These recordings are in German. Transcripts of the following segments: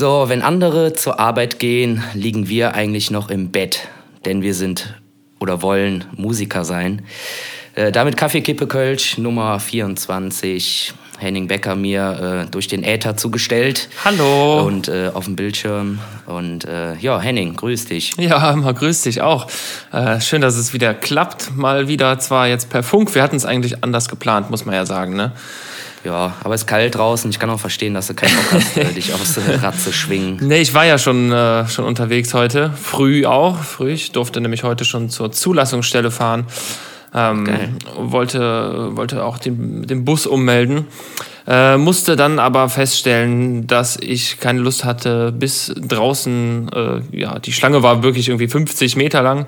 So, wenn andere zur Arbeit gehen, liegen wir eigentlich noch im Bett, denn wir sind oder wollen Musiker sein. Äh, damit Kaffeekippe Kölsch Nummer 24. Henning Becker mir äh, durch den Äther zugestellt. Hallo. Und äh, auf dem Bildschirm. Und äh, ja, Henning, grüß dich. Ja, mal grüß dich auch. Äh, schön, dass es wieder klappt. Mal wieder, zwar jetzt per Funk. Wir hatten es eigentlich anders geplant, muss man ja sagen, ne? Ja, aber es ist kalt draußen. Ich kann auch verstehen, dass du keinen Bock hast, äh, dich aufs Rad zu schwingen. Nee, ich war ja schon, äh, schon unterwegs heute. Früh auch. Früh. Ich durfte nämlich heute schon zur Zulassungsstelle fahren. Ähm, wollte, wollte auch den, den Bus ummelden. Äh, musste dann aber feststellen, dass ich keine Lust hatte, bis draußen, äh, ja, die Schlange war wirklich irgendwie 50 Meter lang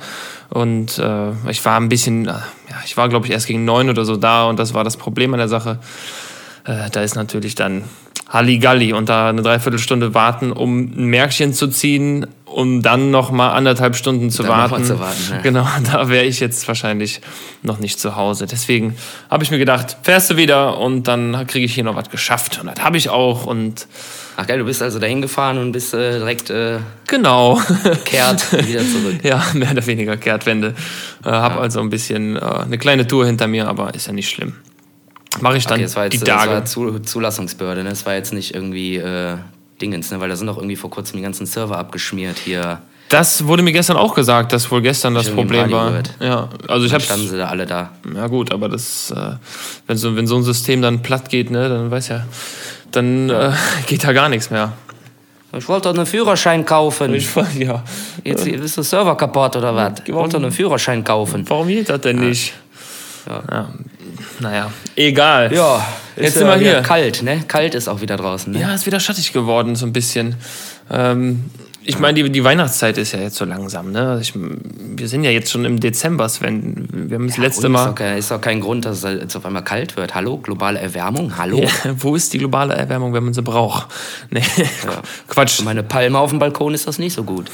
und äh, ich war ein bisschen, äh, ja, ich war glaube ich erst gegen neun oder so da und das war das Problem an der Sache. Äh, da ist natürlich dann Halligalli und da eine Dreiviertelstunde warten, um ein Märkchen zu ziehen, um dann noch mal anderthalb Stunden zu Dann warten. zu warten, ja. Genau, da wäre ich jetzt wahrscheinlich noch nicht zu Hause. Deswegen habe ich mir gedacht, fährst du wieder und dann kriege ich hier noch was geschafft. Und das habe ich auch und Ach geil, du bist also dahin gefahren und bist äh, direkt äh, genau. kehrt wieder zurück. ja, mehr oder weniger Kehrtwende. Äh, habe also ein bisschen äh, eine kleine Tour hinter mir, aber ist ja nicht schlimm. Mache ich dann Okay, das war jetzt die das Tage. war Zu Zulassungsbehörde, ne? Das war jetzt nicht irgendwie äh, Dingens, ne? Weil da sind doch irgendwie vor kurzem die ganzen Server abgeschmiert hier. Das wurde mir gestern auch gesagt, dass wohl gestern das Problem war. gehört. Ja, also ich Dann habe standen sie da alle da. Ja gut, aber das, äh, wenn, so, wenn so ein System dann platt geht, ne, dann weiß ja, dann äh, geht da gar nichts mehr. Ich wollte doch einen Führerschein kaufen. Ich, ja. Jetzt ist der Server kaputt oder was? Ich wollte doch einen Führerschein kaufen. Warum geht das denn nicht? Ja. Naja, egal. Ja, Jetzt ist sind wir wieder hier. Kalt, ne? Kalt ist auch wieder draußen, ne? Ja, ist wieder schattig geworden, so ein bisschen. Ähm, ich meine, die, die Weihnachtszeit ist ja jetzt so langsam. Ne? Also Ich, wir sind ja jetzt schon im Dezember, Sven. Wir haben das letzte Und Mal. Ist doch, kein, ist doch kein Grund, dass es jetzt auf einmal kalt wird. Hallo, globale Erwärmung? Hallo? Ja, wo ist die globale Erwärmung, wenn man sie braucht? Nee, Quatsch. Für meine Palme auf dem Balkon ist das nicht so gut.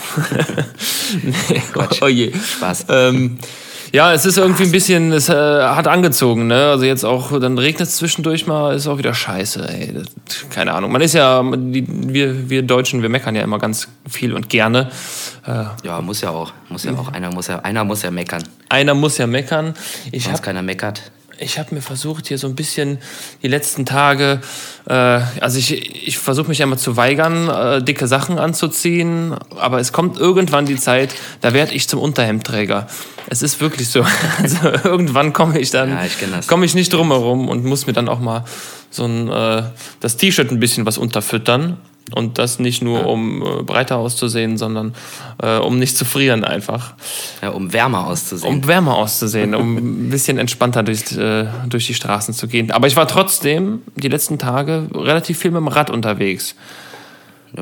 Quatsch. Oh je. Spaß. Ähm, ja, es ist irgendwie ein bisschen, es äh, hat angezogen, ne? Also jetzt auch, dann regnet es zwischendurch mal, ist auch wieder scheiße, ey. Das, keine Ahnung. Man ist ja, die, wir, wir Deutschen, wir meckern ja immer ganz viel und gerne. Äh, Ja, muss ja auch. Muss ja auch. Einer muss ja, einer muss ja meckern. einer muss ja meckern. Ich Sonst habe keiner meckert. Ich hab mir versucht, hier so ein bisschen die letzten Tage, äh, also ich, ich versuche mich ja immer zu weigern, äh, dicke Sachen anzuziehen, aber es kommt irgendwann die Zeit, da werde ich zum Unterhemdträger. Es ist wirklich so. Also irgendwann komme ich dann, Ja, ich komme ich nicht drum herum und muss mir dann auch mal so ein, äh, das T-Shirt ein bisschen was unterfüttern. Und das nicht nur, um äh, breiter auszusehen, sondern äh, um nicht zu frieren einfach. Ja, um wärmer auszusehen. Um wärmer auszusehen, um ein bisschen entspannter durch, äh, durch die Straßen zu gehen. Aber ich war trotzdem die letzten Tage relativ viel mit dem Rad unterwegs.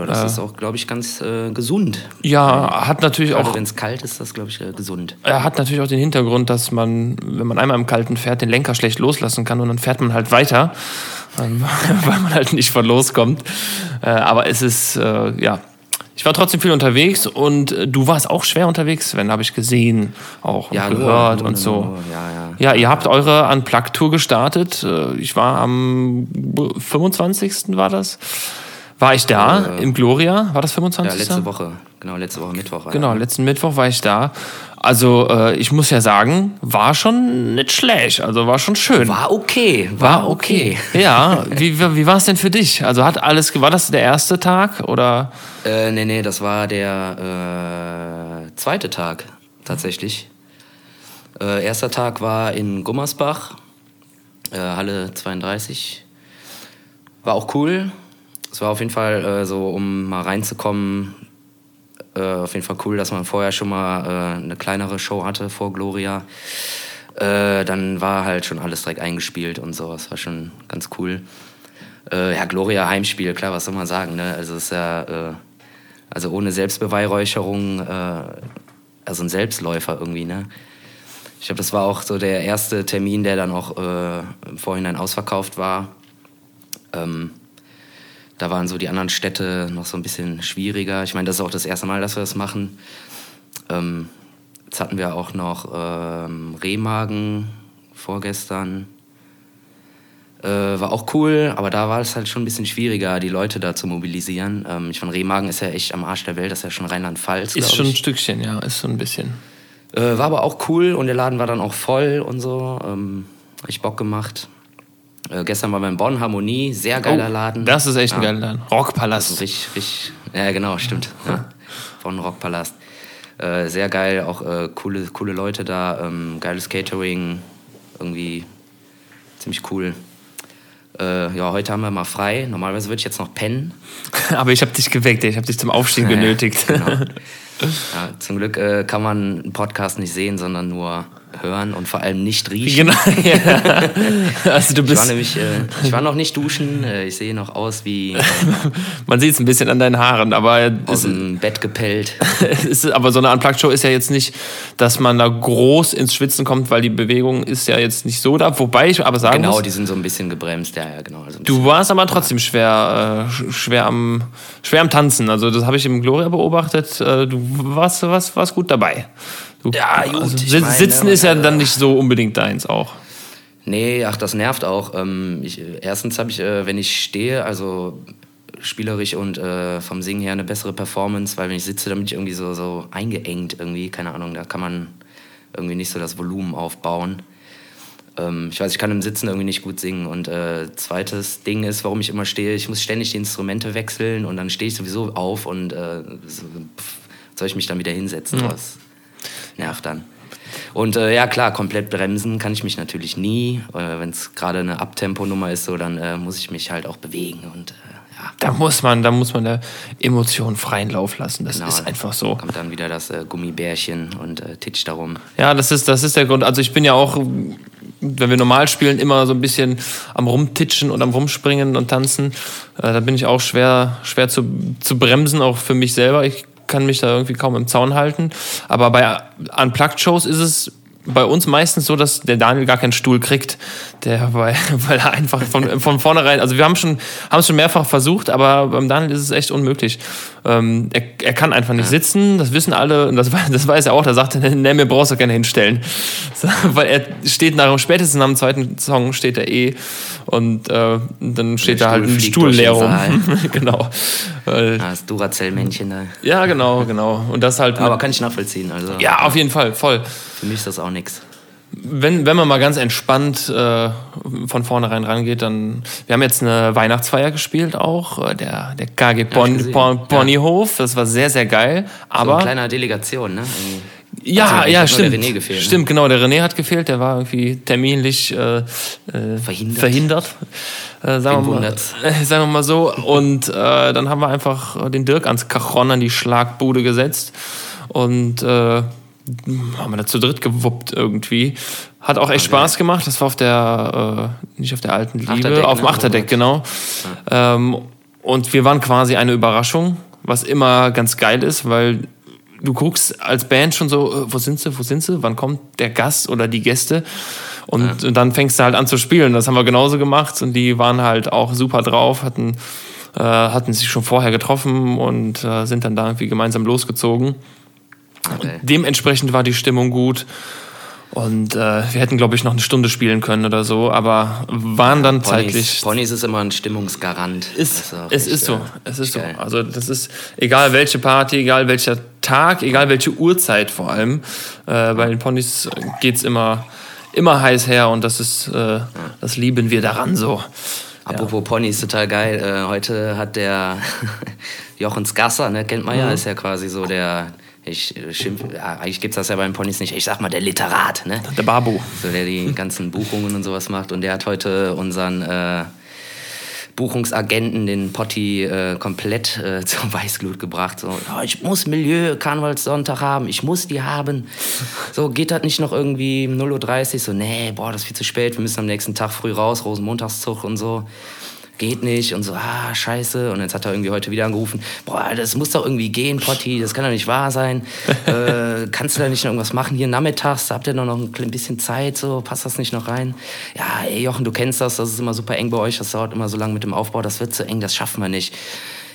Ja, das ist auch, glaube ich, ganz äh, gesund. Ja, hat natürlich Gerade auch, wenn es kalt ist, das, glaube ich, äh, gesund. er hat natürlich auch den Hintergrund, dass man, wenn man einmal im Kalten fährt, den Lenker schlecht loslassen kann und dann fährt man halt weiter, ähm, weil man halt nicht von loskommt. Äh, aber es ist, äh, ja, ich war trotzdem viel unterwegs und äh, du warst auch schwer unterwegs, Sven, habe ich gesehen, auch und Ja, nur- gehört nur- und so. nur- Ja, ja. Ja, ihr habt eure Unplugged-Tour gestartet. Äh, Ich war am 25. war das. War ich da im Gloria? War das 25. Ja, letzte Woche. Genau, letzte Woche Mittwoch. war Genau, das. letzten Mittwoch war ich da. Also äh, ich muss ja sagen, war schon nicht schlecht. Also war schon schön. War okay. War okay. Ja, wie, wie, wie war es denn für dich? Also hat alles, war das der erste Tag oder? Äh, nee, nee, das war der äh, zweite Tag tatsächlich. Äh, erster Tag war in Gummersbach, äh, Halle 32. War auch cool. Es war auf jeden Fall äh, so, um mal reinzukommen, äh, auf jeden Fall cool, dass man vorher schon mal äh, eine kleinere Show hatte vor Gloria. Äh, dann war halt schon alles direkt eingespielt und so. Das war schon ganz cool. Äh, ja, Gloria Heimspiel, klar, was soll man sagen, ne? Also es ist ja, äh, also ohne Selbstbeweihräucherung, also ein Selbstläufer irgendwie, ne? Ich glaube, das war auch so der erste Termin, der dann auch äh, im Vorhinein ausverkauft war. Ähm, da waren so die anderen Städte noch so ein bisschen schwieriger. Ich meine, das ist auch das erste Mal, dass wir das machen. Ähm, jetzt hatten wir auch noch ähm, Remagen vorgestern. Äh, war auch cool, aber da war es halt schon ein bisschen schwieriger, die Leute da zu mobilisieren. Ähm, ich fand, Remagen ist ja echt am Arsch der Welt, das ist ja schon Rheinland-Pfalz. Ist schon ein Stückchen, ja, ist so ein bisschen. Äh, war aber auch cool und der Laden war dann auch voll und so. Ähm, ich Bock gemacht. Äh, gestern war beim Bonn Harmonie, sehr geiler oh, Laden. Das ist echt ein geiler Laden. Rockpalast. Also richtig, richtig, ja genau, stimmt. Ja. Bonn Rockpalast. Äh, sehr geil, auch äh, coole, coole Leute da, ähm, geiles Catering, irgendwie ziemlich cool. Äh, ja, heute haben wir mal frei. Normalerweise würde ich jetzt noch pennen. Aber ich habe dich geweckt, ich habe dich zum Aufstehen genötigt. genau. ja, zum Glück äh, kann man einen Podcast nicht sehen, sondern nur hören und vor allem nicht riechen. Genau. Ja. Also du bist ich, war nämlich, äh, ich war noch nicht duschen, äh, ich sehe noch aus wie. Äh, Man sieht es ein bisschen an deinen Haaren, aber. Aus dem Bett gepellt. ist, aber so eine Unplugged-Show ist ja jetzt nicht, dass man da groß ins Schwitzen kommt, weil die Bewegung ist ja jetzt nicht so da. Wobei ich aber sagen Genau, muss, die sind so ein bisschen gebremst, ja, ja, genau. Also du warst aber trotzdem schwer, äh, schwer, am, schwer am Tanzen. Also, das habe ich im Gloria beobachtet. Äh, du warst, warst, warst gut dabei. Du, ja, gut. Also, meine, sitzen ist ja dann nicht so unbedingt deins auch. Nee, ach, das nervt auch. Ähm, ich, erstens habe ich, äh, wenn ich stehe, also spielerisch und äh, vom Singen her eine bessere Performance, weil wenn ich sitze, dann bin ich irgendwie so, so eingeengt irgendwie, keine Ahnung, da kann man irgendwie nicht so das Volumen aufbauen. Ähm, ich weiß, ich kann im Sitzen irgendwie nicht gut singen. Und äh, zweites Ding ist, warum ich immer stehe, ich muss ständig die Instrumente wechseln und dann stehe ich sowieso auf und äh, so, pff, soll ich mich dann wieder hinsetzen? Mhm. Was nervt dann. Und äh, ja, klar, komplett bremsen kann ich mich natürlich nie. Äh, Wenn es gerade eine Abtempo-Nummer ist, so, dann äh, muss ich mich halt auch bewegen. Und, äh, ja. Da muss man, da muss man der Emotion freien Lauf lassen. Das genau, ist einfach so. Kommt dann wieder das äh, Gummibärchen und äh, titscht darum. Ja, das ist, das ist der Grund. Also ich bin ja auch, wenn wir normal spielen, immer so ein bisschen am Rumtitschen und am Rumspringen und Tanzen. da bin ich auch schwer, schwer zu, zu bremsen, auch für mich selber. Ich kann mich da irgendwie kaum im Zaun halten. Aber bei Unplugged-Shows ist es bei uns meistens so, dass der Daniel gar keinen Stuhl kriegt. Der, weil, weil er einfach von, von vornherein, also wir haben schon, haben es schon mehrfach versucht, aber beim Daniel ist es echt unmöglich. Ähm, er, er kann einfach nicht sitzen, das wissen alle, und das, das weiß er auch, da sagt er, nee, mir brauchst du keine hinstellen. So, weil er steht nach, spätestens am zweiten Song steht er eh und äh, dann steht da halt ein Stuhl leer rum. genau. Äh, das Duracell-Männchen da. Ja, genau, genau. Und das halt. Aber kann ich nachvollziehen. Also, ja, auf jeden Fall, voll. Für mich ist das auch nichts. Wenn, wenn man mal ganz entspannt äh, von vornherein rangeht, dann. Wir haben jetzt eine Weihnachtsfeier gespielt auch, äh, der, der KG Pon, Pon, Ponyhof. Das war sehr, sehr geil. Aber, so eine kleine Delegation, ne? Ja, also, ja, stimmt. Der René gefehlt, ne? Stimmt, genau, der René hat gefehlt, der war irgendwie terminlich äh, äh verhindert. verhindert äh, sagen, wir mal, äh, sagen wir mal so. Und äh, dann haben wir einfach den Dirk ans Cajon, an die Schlagbude gesetzt. Und haben wir da zu dritt gewuppt irgendwie. Hat auch echt okay. Spaß gemacht. Das war auf der, äh, nicht auf der alten Liebe, Achterdeck, auf dem ne? Achterdeck, genau. Ja. Ähm, und wir waren quasi eine Überraschung, was immer ganz geil ist, weil du guckst als Band schon so, äh, wo sind sie, wo sind sie, wann kommt der Gast oder die Gäste? Und, ja. und dann fängst du halt an zu spielen. Das haben wir genauso gemacht und die waren halt auch super drauf, hatten, äh, hatten sich schon vorher getroffen und äh, sind dann da irgendwie gemeinsam losgezogen. Okay. Dementsprechend war die Stimmung gut. Und äh, wir hätten, glaube ich, noch eine Stunde spielen können oder so, aber waren dann Ponys, zeitlich. Ponys ist immer ein Stimmungsgarant. Ist, es ist so. Es ist so. Also das ist egal welche Party, egal welcher Tag, egal welche Uhrzeit vor allem. Äh, bei den Ponys geht es immer, immer heiß her und das ist, äh, das lieben wir daran so. Apropos ja. Ponys, total geil. Äh, heute hat der Jochens Gasser, ne, kennt man ja, mhm. ist ja quasi so der ich äh, schimpf, ja, eigentlich gibt es das ja beim Ponys nicht. Ich sag mal, der Literat, ne? Der Babu. So, der die ganzen Buchungen und sowas macht. Und der hat heute unseren äh, Buchungsagenten, den Potti, äh, komplett äh, zur Weißglut gebracht. So, oh, ich muss Milieu Karnevalssonntag haben, ich muss die haben. So, geht das nicht noch irgendwie um 0.30 Uhr? So, nee, boah, das ist viel zu spät, wir müssen am nächsten Tag früh raus, Rosenmontagszug und so geht nicht und so, ah, scheiße. Und jetzt hat er irgendwie heute wieder angerufen, boah, das muss doch irgendwie gehen, Potti, das kann doch nicht wahr sein. äh, kannst du da nicht noch irgendwas machen? Hier nachmittags, habt ihr noch ein bisschen Zeit, so, passt das nicht noch rein? Ja, ey, Jochen, du kennst das, das ist immer super eng bei euch, das dauert immer so lange mit dem Aufbau, das wird zu eng, das schaffen wir nicht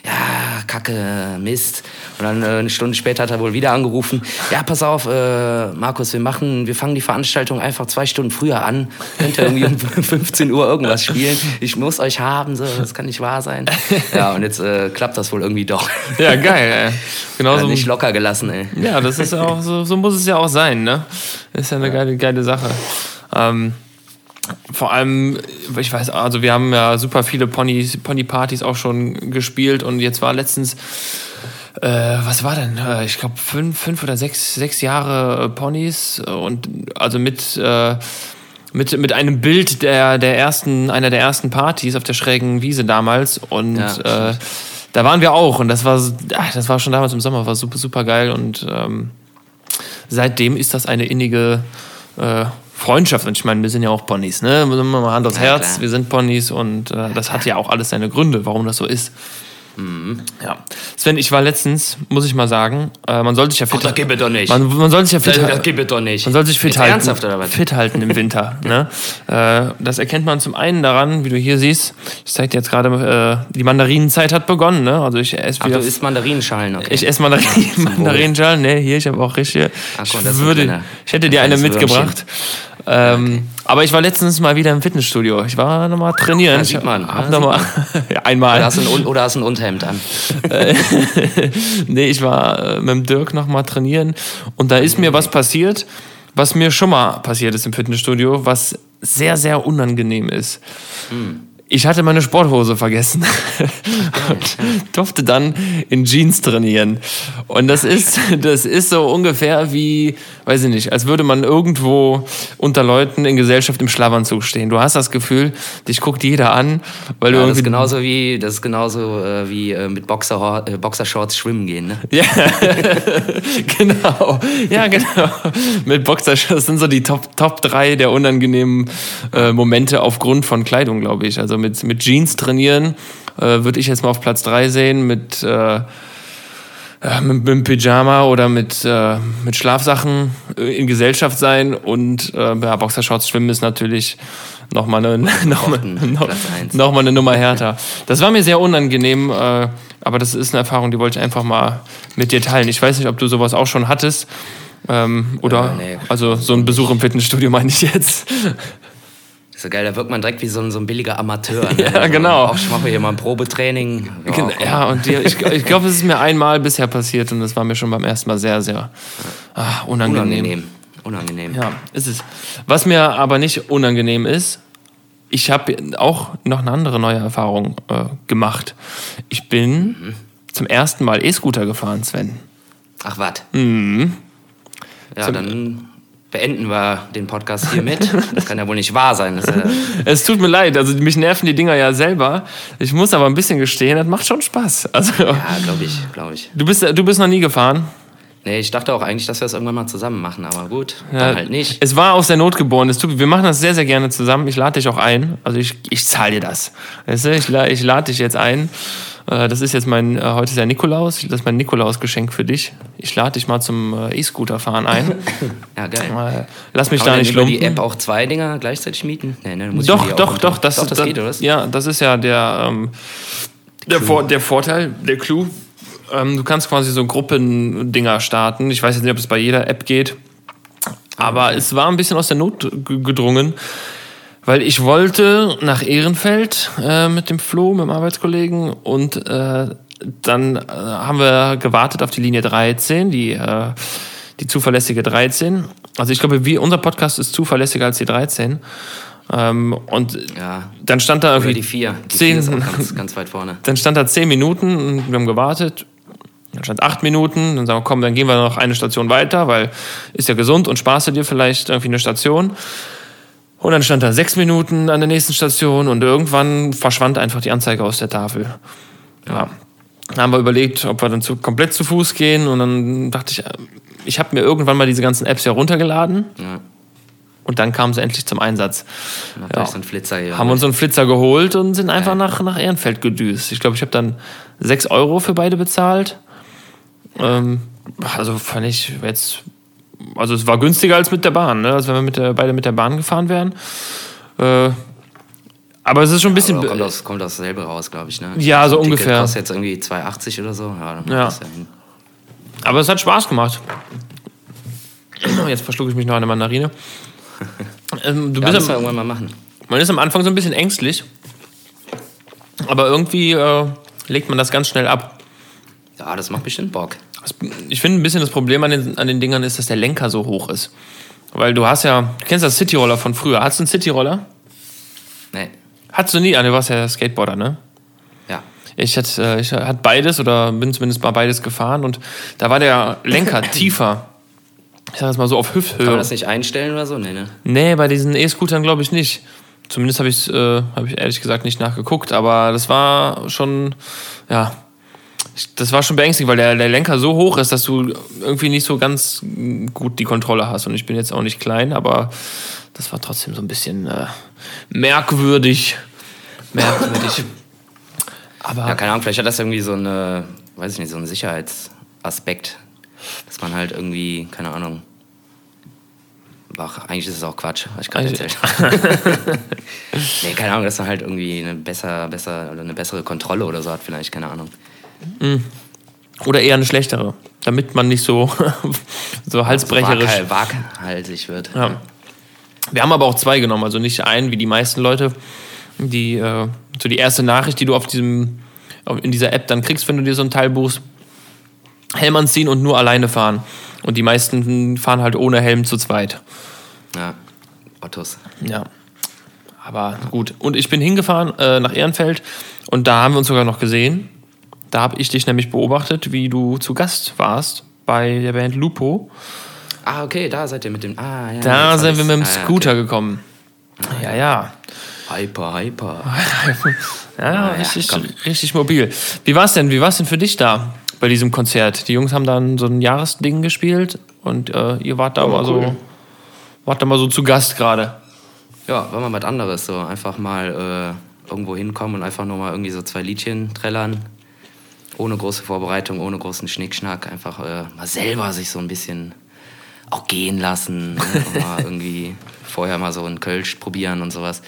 ja, Kacke, Mist. Und dann äh, eine Stunde später hat er wohl wieder angerufen. Ja, pass auf, äh, Markus, wir machen, wir fangen die Veranstaltung einfach zwei Stunden früher an. Könnt ihr irgendwie um 15 Uhr irgendwas spielen? Ich muss euch haben, so, das kann nicht wahr sein. Ja, und jetzt äh, klappt das wohl irgendwie doch. Ja, geil, ey. Genau ja, nicht locker gelassen, ey. Ja, das ist ja auch, so, so muss es ja auch sein, ne? Das ist ja eine geile, geile Sache. Ähm, vor allem, ich weiß, also wir haben ja super viele Ponys, Pony-Partys auch schon gespielt und jetzt war letztens, äh, was war denn? Äh, ich glaube fünf, fünf oder sechs, sechs Jahre Ponys und also mit, äh, mit, mit einem Bild der, der ersten, einer der ersten Partys auf der schrägen Wiese damals und ja, äh, da waren wir auch und das war, ach, das war schon damals im Sommer, war super, super geil und ähm, seitdem ist das eine innige äh, Freundschaft. Und ich meine, wir sind ja auch Ponys, ne? Mal Hand aufs ja, Herz, klar. wir sind Ponys und äh, das hat ja auch alles seine Gründe, warum das so ist. Mhm. Ja. Sven, ich war letztens, muss ich mal sagen, äh, man sollte sich ja fit halten. Das doch nicht. Man, man soll sich ja fit halten. Das gibt doch nicht. Man soll sich fit halten. Ernsthaft oder was? Fit halten im Winter. ne? Äh, das erkennt man zum einen daran, wie du hier siehst. Ich zeige dir jetzt gerade, äh, die Mandarinenzeit hat begonnen. Ne? Also ich esse wieder. Ach, du isst Mandarinenschalen, okay. Ich esse Mandarin Mandarinenschalen. Ne, hier, ich habe auch richtig. Ach, komm, ich, würde, ich hätte dir eine mitgebracht. Ähm. Aber ich war letztens mal wieder im Fitnessstudio. Ich war nochmal trainieren. Ja, sieht man. Hab ja, noch mal, einmal. Oder hast, ein, oder hast du ein Unterhemd an? nee, ich war äh, mit dem Dirk nochmal trainieren. Und da ist mir was passiert, was mir schon mal passiert ist im Fitnessstudio, was sehr, sehr unangenehm ist. Hm ich hatte meine Sporthose vergessen und durfte dann in Jeans trainieren. Und das ist, das ist so ungefähr wie, weiß ich nicht, als würde man irgendwo unter Leuten in Gesellschaft im Schlafanzug stehen. Du hast das Gefühl, dich guckt jeder an, weil ja, du das ist genauso wie, das ist genauso äh, wie äh, mit Boxer, äh, Boxershorts schwimmen gehen, ne? Ja, genau. Ja, genau. Mit Boxershorts sind so die Top, Top 3 der unangenehmen äh, Momente aufgrund von Kleidung, glaube ich. Also mit, mit Jeans trainieren, äh, würde ich jetzt mal auf Platz 3 sehen, mit, äh, äh, mit, mit Pyjama oder mit, äh, mit Schlafsachen äh, in Gesellschaft sein und äh, ja, Boxershorts schwimmen ist natürlich nochmal eine, noch mal, noch, noch mal eine Nummer härter. Das war mir sehr unangenehm, äh, aber das ist eine Erfahrung, die wollte ich einfach mal mit dir teilen. Ich weiß nicht, ob du sowas auch schon hattest. Ähm, oder, äh, nee. also so ein Besuch im Fitnessstudio meine ich jetzt. So geil, da wirkt man direkt wie so ein, so ein billiger Amateur. Ne? ja, also, genau. Ich mache hier mal ein Probetraining. Ja, ja und die, ich, ich glaube, es ist mir einmal bisher passiert und das war mir schon beim ersten Mal sehr, sehr ach, unangenehm. Unangenehm. Unangenehm. Ja, ist es. Was mir aber nicht unangenehm ist, ich habe auch noch eine andere neue Erfahrung äh, gemacht. Ich bin mhm. zum ersten Mal E-Scooter gefahren, Sven. Ach, was? Mhm. Ja, zum, dann beenden wir den Podcast hier mit. Das kann ja wohl nicht wahr sein. Ja es tut mir leid, also mich nerven die Dinger ja selber. Ich muss aber ein bisschen gestehen, das macht schon Spaß. Also, ja, glaube ich, glaube ich. Du bist, du bist noch nie gefahren? Nee, ich dachte auch eigentlich, dass wir das irgendwann mal zusammen machen, aber gut, ja, dann halt nicht. Es war aus der Not geboren. Tut, wir machen das sehr, sehr gerne zusammen. Ich lade dich auch ein. Also ich, ich zahle dir das. Weißt du, ich, ich lade dich jetzt ein. Äh, das ist jetzt mein, äh, heute ist ja Nikolaus, das ist mein Nikolaus-Geschenk für dich. Ich lade dich mal zum äh, E-Scooter-Fahren ein. ja, geil. Lass mich Kann da nicht lumpen. die App auch zwei Dinger gleichzeitig mieten? Nee, ne, muss doch, doch, doch, das, doch, das, das geht, oder? Ja, das ist ja der, ähm, der, Vor der Vorteil, der Clou. Ähm, du kannst quasi so Gruppendinger starten. Ich weiß jetzt nicht, ob es bei jeder App geht. Aber okay. es war ein bisschen aus der Not gedrungen. Weil ich wollte nach Ehrenfeld äh, mit dem Flo, mit dem Arbeitskollegen und äh, dann äh, haben wir gewartet auf die Linie 13, die, äh, die zuverlässige 13. Also ich glaube, wie unser Podcast ist zuverlässiger als die 13. Ähm, und ja. dann stand da irgendwie die 4. Die 10, 4 ganz, ganz weit vorne. Dann stand da 10 Minuten und wir haben gewartet. Dann stand 8 Minuten. Dann sagen wir, komm, dann gehen wir noch eine Station weiter, weil ist ja gesund und sparst du dir vielleicht irgendwie eine Station. Und dann stand da sechs Minuten an der nächsten Station und irgendwann verschwand einfach die Anzeige aus der Tafel. Ja. Dann haben wir überlegt, ob wir dann zu, komplett zu Fuß gehen und dann dachte ich, ich habe mir irgendwann mal diese ganzen Apps ja runtergeladen. Ja. Und dann kam sie endlich zum Einsatz. Ja. So Flitzer haben uns so einen Flitzer geholt und sind einfach nach, nach Ehrenfeld gedüst. Ich glaube, ich habe dann sechs Euro für beide bezahlt. Ähm, also fand ich jetzt also es war günstiger als mit der Bahn, ne? Also wenn wir mit der, beide mit der Bahn gefahren wären. Äh, aber es ist schon ein bisschen. Ja, kommt, aus, kommt dasselbe raus, glaube ich, ne? Ja, so ungefähr. kostet jetzt irgendwie 2,80 oder so. Ja, dann ja. ja Aber es hat Spaß gemacht. Jetzt verschlucke ich mich noch eine Mandarine. Ähm, du Ja, bist am, irgendwann mal machen. man ist am Anfang so ein bisschen ängstlich. Aber irgendwie äh, legt man das ganz schnell ab. Ja, das macht bestimmt Bock. Ich finde ein bisschen das Problem an den, an den Dingern ist, dass der Lenker so hoch ist. Weil du hast ja, du kennst das Cityroller von früher. Hast du einen Cityroller? Nee. Hattest du nie? Ah, du warst ja Skateboarder, ne? Ja. Ich hatte, äh, ich hatte beides oder bin zumindest mal beides gefahren und da war der Lenker tiefer. Ich sag das mal so auf Kann man Hüfthöhe. das nicht einstellen oder so? Nee, ne? Nee, bei diesen E-Scootern glaube ich nicht. Zumindest habe ich äh, hab ich ehrlich gesagt nicht nachgeguckt, aber das war schon, ja, das war schon beängstigend, weil der, der Lenker so hoch ist, dass du irgendwie nicht so ganz gut die Kontrolle hast. Und ich bin jetzt auch nicht klein, aber das war trotzdem so ein bisschen äh, merkwürdig. Merkwürdig. Aber Ja, keine Ahnung, vielleicht hat das irgendwie so eine, weiß ich nicht, so einen Sicherheitsaspekt. Dass man halt irgendwie, keine Ahnung. Ach, eigentlich ist es auch Quatsch, was ich gerade erzählt Nee, keine Ahnung, dass man halt irgendwie eine, besser, besser, oder eine bessere Kontrolle oder so hat, vielleicht, keine Ahnung. Oder eher eine schlechtere, damit man nicht so, so halsbrecherisch. So wag- waghalsig wird. Ja. Wir haben aber auch zwei genommen, also nicht einen wie die meisten Leute. Die, äh, so die erste Nachricht, die du auf diesem, in dieser App dann kriegst, wenn du dir so ein Teil buchst, Helm anziehen und nur alleine fahren. Und die meisten fahren halt ohne Helm zu zweit. Ja. Ottos. Ja. Aber gut. Und ich bin hingefahren äh, nach Ehrenfeld und da haben wir uns sogar noch gesehen. Da habe ich dich nämlich beobachtet, wie du zu Gast warst bei der Band Lupo. Ah, okay, da seid ihr mit dem. Ah, ja. Da sind wir mit dem Ah, ja, Scooter gekommen. Ja, ja. Okay. Hyper, hyper. Ja, ja, richtig, komm. richtig mobil. Wie war's denn? Wie war's denn für dich da bei diesem Konzert? Die Jungs haben dann so ein Jahresding gespielt und äh, ihr wart da mal cool. so, wart da mal so zu Gast gerade. Ja, war mal was anderes. So einfach mal äh, irgendwo hinkommen und einfach nur mal irgendwie so zwei Liedchen trällern. Ohne große Vorbereitung, ohne großen Schnickschnack. Einfach äh, mal selber sich so ein bisschen auch gehen lassen. Ne? Mal irgendwie vorher mal so einen Kölsch probieren und sowas.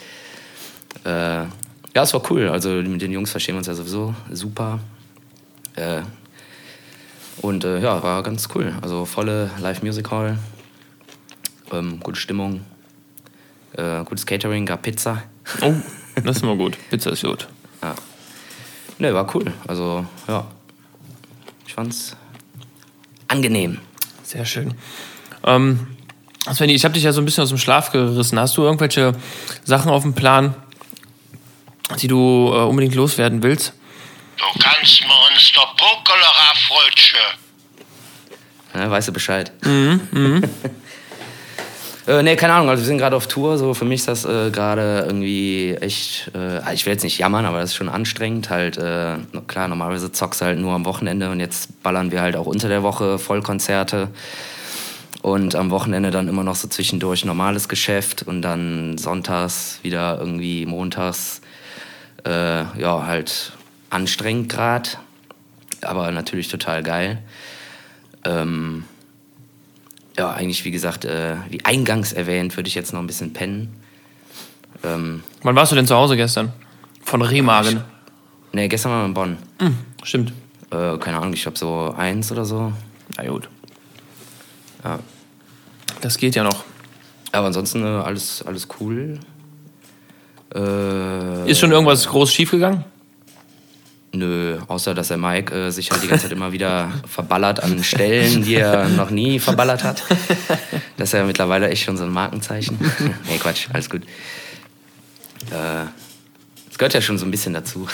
Äh, ja, es war cool. Also mit den Jungs verstehen wir uns ja sowieso super. Äh, und äh, ja, war ganz cool. Also volle Live-Music Hall. Ähm, gute Stimmung. Äh, gutes Catering, gab Pizza. Oh, das ist immer gut. Pizza ist gut. Ja. Ne, war cool. Also, ja. Ich fand's angenehm. Sehr schön. Ähm, Svenny, ich habe dich ja so ein bisschen aus dem Schlaf gerissen. Hast du irgendwelche Sachen auf dem Plan, die du äh, unbedingt loswerden willst? Du kannst mir uns der Pokolera. Ja, weißt du Bescheid. äh, nee, keine Ahnung. Also wir sind gerade auf Tour. So für mich ist das äh, gerade irgendwie echt. Äh, ich will jetzt nicht jammern, aber das ist schon anstrengend. Halt äh, klar, normalerweise zockst du halt nur am Wochenende und jetzt ballern wir halt auch unter der Woche Vollkonzerte. Und am Wochenende dann immer noch so zwischendurch normales Geschäft und dann sonntags wieder irgendwie montags. Äh, ja, halt anstrengend gerade. Aber natürlich total geil. Ähm, ja, eigentlich, wie gesagt, äh, wie eingangs erwähnt, würde ich jetzt noch ein bisschen pennen. Ähm, Wann warst du denn zu Hause gestern? Von Remagen. ne, gestern waren wir in Bonn. Stimmt. Äh, keine Ahnung, ich glaube so eins oder so. Na gut. Ja. Das geht ja noch. Aber ansonsten äh, alles, alles cool. Äh, Ist schon irgendwas groß schiefgegangen? Nö, außer dass der Mike äh, sich halt die ganze Zeit immer wieder verballert an Stellen, die er noch nie verballert hat. Das ist ja mittlerweile echt schon so ein Markenzeichen. nee, Quatsch, alles gut. Äh, Das gehört ja schon so ein bisschen dazu.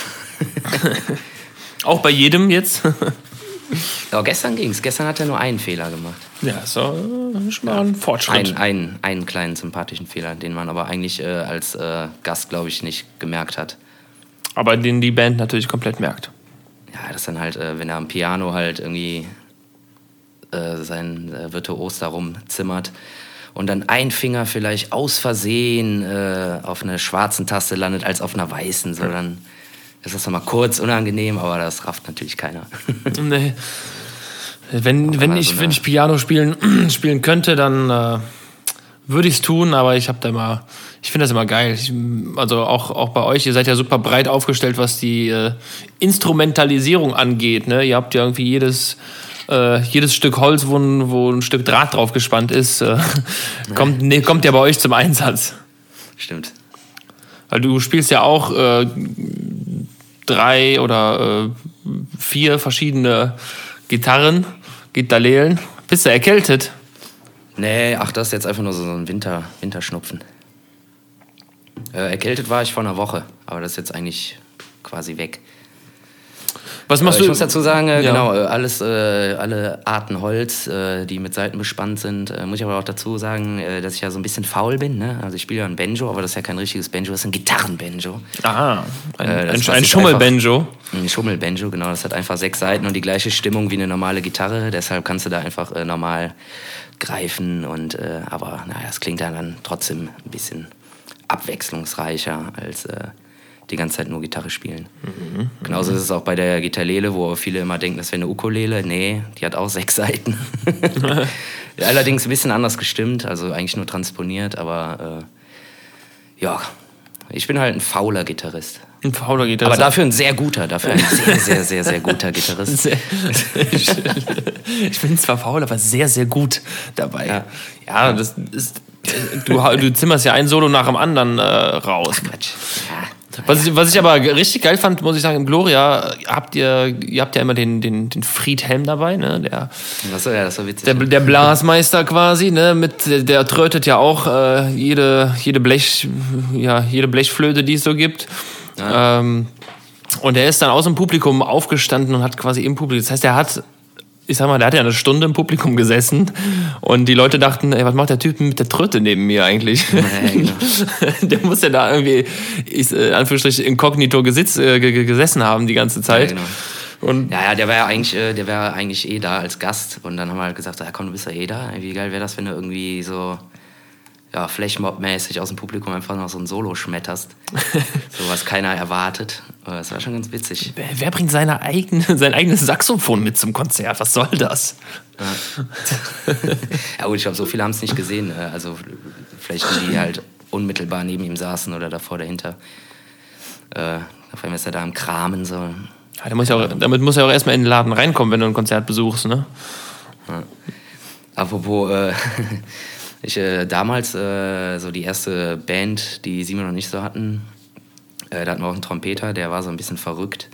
Auch bei jedem jetzt? Aber gestern ging's. Gestern hat er nur einen Fehler gemacht. ja, so äh, schon mal ein Fortschritt. Ein, einen, einen kleinen sympathischen Fehler, den man aber eigentlich äh, als äh, Gast, glaube ich, nicht gemerkt hat. Aber den die Band natürlich komplett merkt. Ja, das dann halt, äh, wenn er am Piano halt irgendwie äh, sein äh, Virtuos da rumzimmert und dann ein Finger vielleicht aus Versehen äh, auf einer schwarzen Taste landet als auf einer weißen, so dann ist das nochmal kurz unangenehm, aber das rafft natürlich keiner. Nee. Wenn, wenn, ich, so wenn ich Piano spielen, spielen könnte, dann würde ich es tun, aber ich habe da immer, ich finde das immer geil. Ich, also auch, auch bei euch, ihr seid ja super breit aufgestellt, was die äh, Instrumentalisierung angeht. Ne? Ihr habt ja irgendwie jedes äh, jedes Stück Holz, wo ein, wo ein Stück Draht drauf gespannt ist, äh, kommt, nee, kommt ja bei euch zum Einsatz. Stimmt. Weil du spielst ja auch äh, drei oder äh, vier verschiedene Gitarren, Gitarrelen. Bist du erkältet? Nee, ach, das ist jetzt einfach nur so ein Winter, Winterschnupfen. Äh, erkältet war ich vor einer Woche, aber das ist jetzt eigentlich quasi weg. Was machst Äh, ich du? muss dazu sagen, äh, Ja. genau, äh, alles, äh, alle Arten Holz, äh, die mit Seiten bespannt sind. Muss ich aber auch dazu sagen, dass ich ja so ein bisschen faul bin. Ne? Also ich spiele ja ein Banjo, aber das ist ja kein richtiges Banjo, das ist ein Gitarrenbanjo. Aha, ein, Äh, das ein, ein ich Schummelbanjo. Ein Schummelbanjo, genau. Das hat einfach sechs Seiten und die gleiche Stimmung wie eine normale Gitarre. Deshalb kannst du da einfach normal greifen. Und, aber naja, es klingt dann, dann trotzdem ein bisschen abwechslungsreicher als äh, die ganze Zeit nur Gitarre spielen. Genauso ist es auch bei der Gitarrele, wo viele immer denken, das wäre eine Ukulele. Nee, die hat auch sechs Seiten. Allerdings ein bisschen anders gestimmt, also eigentlich nur transponiert, aber äh, ja, ich bin halt ein fauler Gitarrist. Ein fauler Gitarre. Aber dafür ein sehr guter, dafür ein sehr, sehr, sehr, sehr guter Gitarrist. Sehr, ich bin zwar faul, aber sehr, sehr gut dabei. Ja, Ja. das ist. Du, du zimmerst ja ein Solo nach dem anderen äh, raus. Quatsch. Ja. Was ich, was ich aber richtig geil fand, muss ich sagen, im Gloria habt ihr, ihr habt ja immer den, den, den Friedhelm dabei, ne? Der, Das ja, das war witzig. der, der Blasmeister quasi, ne? Mit, der trötet ja auch äh, jede, jede, Blech, ja, jede Blechflöte, die es so gibt. Ähm, und er ist dann aus dem Publikum aufgestanden und hat quasi im Publikum, das heißt, er hat, ich sag mal, der hat ja eine Stunde im Publikum gesessen und die Leute dachten, ey, was macht der Typ mit der Tröte neben mir eigentlich? Ja, genau. der muss ja da irgendwie, ich, äh, Anführungsstrich, inkognito gesitz, äh, ge- ge- gesessen haben die ganze Zeit. Ja, genau. Und Ja, ja, der war ja eigentlich, äh, der wäre eigentlich eh da als Gast. Und dann haben wir halt gesagt, ja komm, du bist ja eh da. Wie geil wäre das, wenn du irgendwie so ja, Flashmob-mäßig aus dem Publikum einfach noch so ein Solo schmetterst. so was keiner erwartet. Das war schon ganz witzig. wer, wer bringt seine eigene, sein eigenes Saxophon mit zum Konzert? Was soll das? Ja gut, ich glaube, so viele haben es nicht gesehen. Äh, Also vielleicht die, die halt unmittelbar neben ihm saßen oder davor, dahinter. Äh, auf einmal ist er da am Kramen so. Ja, muss ja auch, damit muss er auch erstmal in den Laden reinkommen, wenn du ein Konzert besuchst, ne? Apropos, äh, ich äh, damals äh, so die erste Band, die Simon noch nicht so hatten, äh, da hatten wir auch einen Trompeter, der war so ein bisschen verrückt.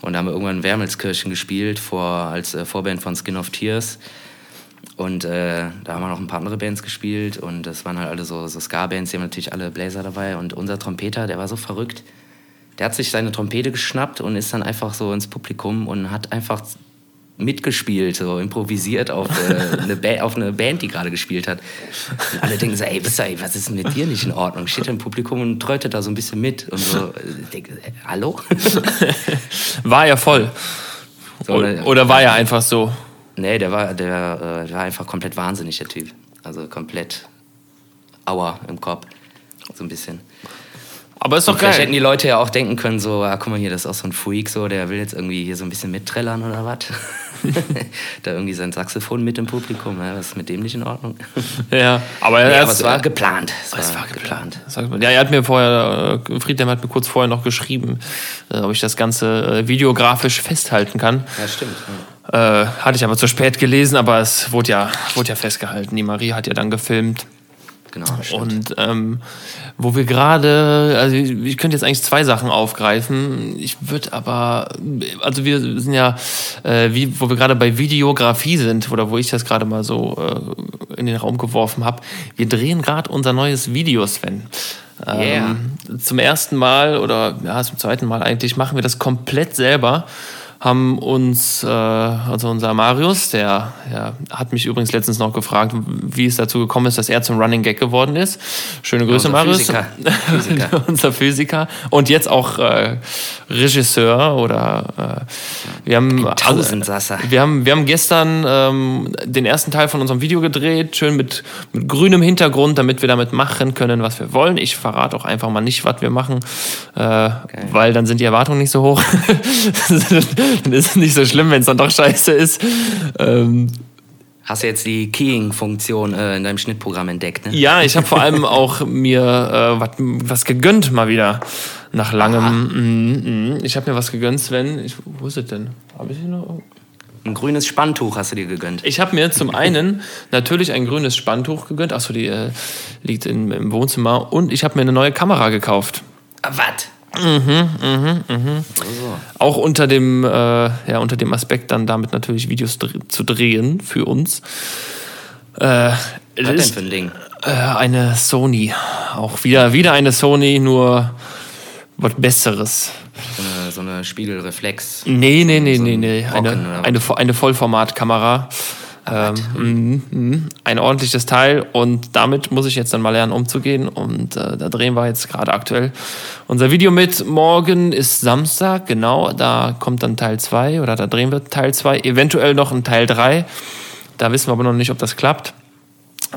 Und da haben wir irgendwann Wermelskirchen gespielt vor, als äh, Vorband von Skin of Tears. Und äh, da haben wir noch ein paar andere Bands gespielt und das waren halt alle so, so Ska-Bands, die haben natürlich alle Bläser dabei. Und unser Trompeter, der war so verrückt, der hat sich seine Trompete geschnappt und ist dann einfach so ins Publikum und hat einfach mitgespielt, so improvisiert auf, äh, eine, ba auf eine Band, die gerade gespielt hat. Und alle denken so, ey, ihr, ey, was ist denn mit dir nicht in Ordnung? Steht im Publikum und trötet da so ein bisschen mit und so. äh, Denk, äh, hallo? War er voll. So, oder, ne- oder war er einfach so? Nee, der war, der, äh, der war einfach komplett wahnsinnig, der Typ. Also komplett Aua im Kopf. So ein bisschen. Aber ist doch Vielleicht hätten geil. die Leute ja auch denken können, so, ah, guck mal hier, das ist auch so ein Freak, so, der will jetzt irgendwie hier so ein bisschen mitträllern oder was. da irgendwie sein Saxophon mit im Publikum, ja, was ist mit dem nicht in Ordnung? Ja, aber er nee, aber es war geplant. Es, Es war, war geplant. Mal. Ja, er hat mir vorher, äh, Friedhelm hat mir kurz vorher noch geschrieben, äh, ob ich das Ganze äh, videografisch festhalten kann. Ja, stimmt. Äh, hatte ich aber zu spät gelesen, aber es wurde ja, wurde ja festgehalten. Die Marie hat ja dann gefilmt. Genau, stimmt. Und ähm, wo wir gerade, also ich, ich könnte jetzt eigentlich zwei Sachen aufgreifen. Ich würde aber, also wir sind ja, äh, wie, wo wir gerade bei Videografie sind oder wo ich das gerade mal so äh, in den Raum geworfen habe. Wir drehen gerade unser neues Video, Sven. Yeah. Zum ersten Mal oder ja, zum zweiten Mal eigentlich machen wir das komplett selber haben uns, äh, also unser Marius, der ja, hat mich übrigens letztens noch gefragt, wie es dazu gekommen ist, dass er zum Running Gag geworden ist. Schöne Grüße, Unser Marius. Physiker. Physiker. unser Physiker. Und jetzt auch äh, Regisseur oder äh, wir haben Tausendsasser. wir haben, wir haben gestern ähm, den ersten Teil von unserem Video gedreht, schön mit, mit grünem Hintergrund, damit wir damit machen können, was wir wollen. Ich verrate auch einfach mal nicht, was wir machen, äh, weil dann sind die Erwartungen nicht so hoch. dann ist es nicht so schlimm, wenn es dann doch scheiße ist. Ähm, Hast du jetzt die Keying-Funktion äh, in deinem Schnittprogramm entdeckt, ne? ja, ich habe vor allem auch mir äh, wat, was gegönnt mal wieder. Nach langem. Mm, mm. Ich habe mir was gegönnt, Sven. Ich, wo ist es denn? Habe ich ihn noch? Ein grünes Spanntuch hast du dir gegönnt. Ich habe mir zum einen natürlich ein grünes Spanntuch gegönnt. Achso, die äh, liegt in, im Wohnzimmer. Und ich habe mir eine neue Kamera gekauft. Ah, was? Auch unter dem, äh, ja, unter dem Aspekt, dann damit natürlich Videos dr zu drehen für uns. Äh, Was denn ist für ein Ding? äh, eine Sony. Auch wieder, wieder eine Sony, nur was Besseres. So eine, so eine Spiegelreflex. Nee, nee, nee, So nee, nee. Eine, eine, eine Vollformatkamera. Ähm, mhm, mhm. ein ordentliches Teil und damit muss ich jetzt dann mal lernen umzugehen und äh, da drehen wir jetzt gerade aktuell unser Video mit. Morgen ist Samstag, genau, da kommt dann Teil 2 oder da drehen wir Teil 2, eventuell noch ein Teil 3. Da wissen wir aber noch nicht, ob das klappt.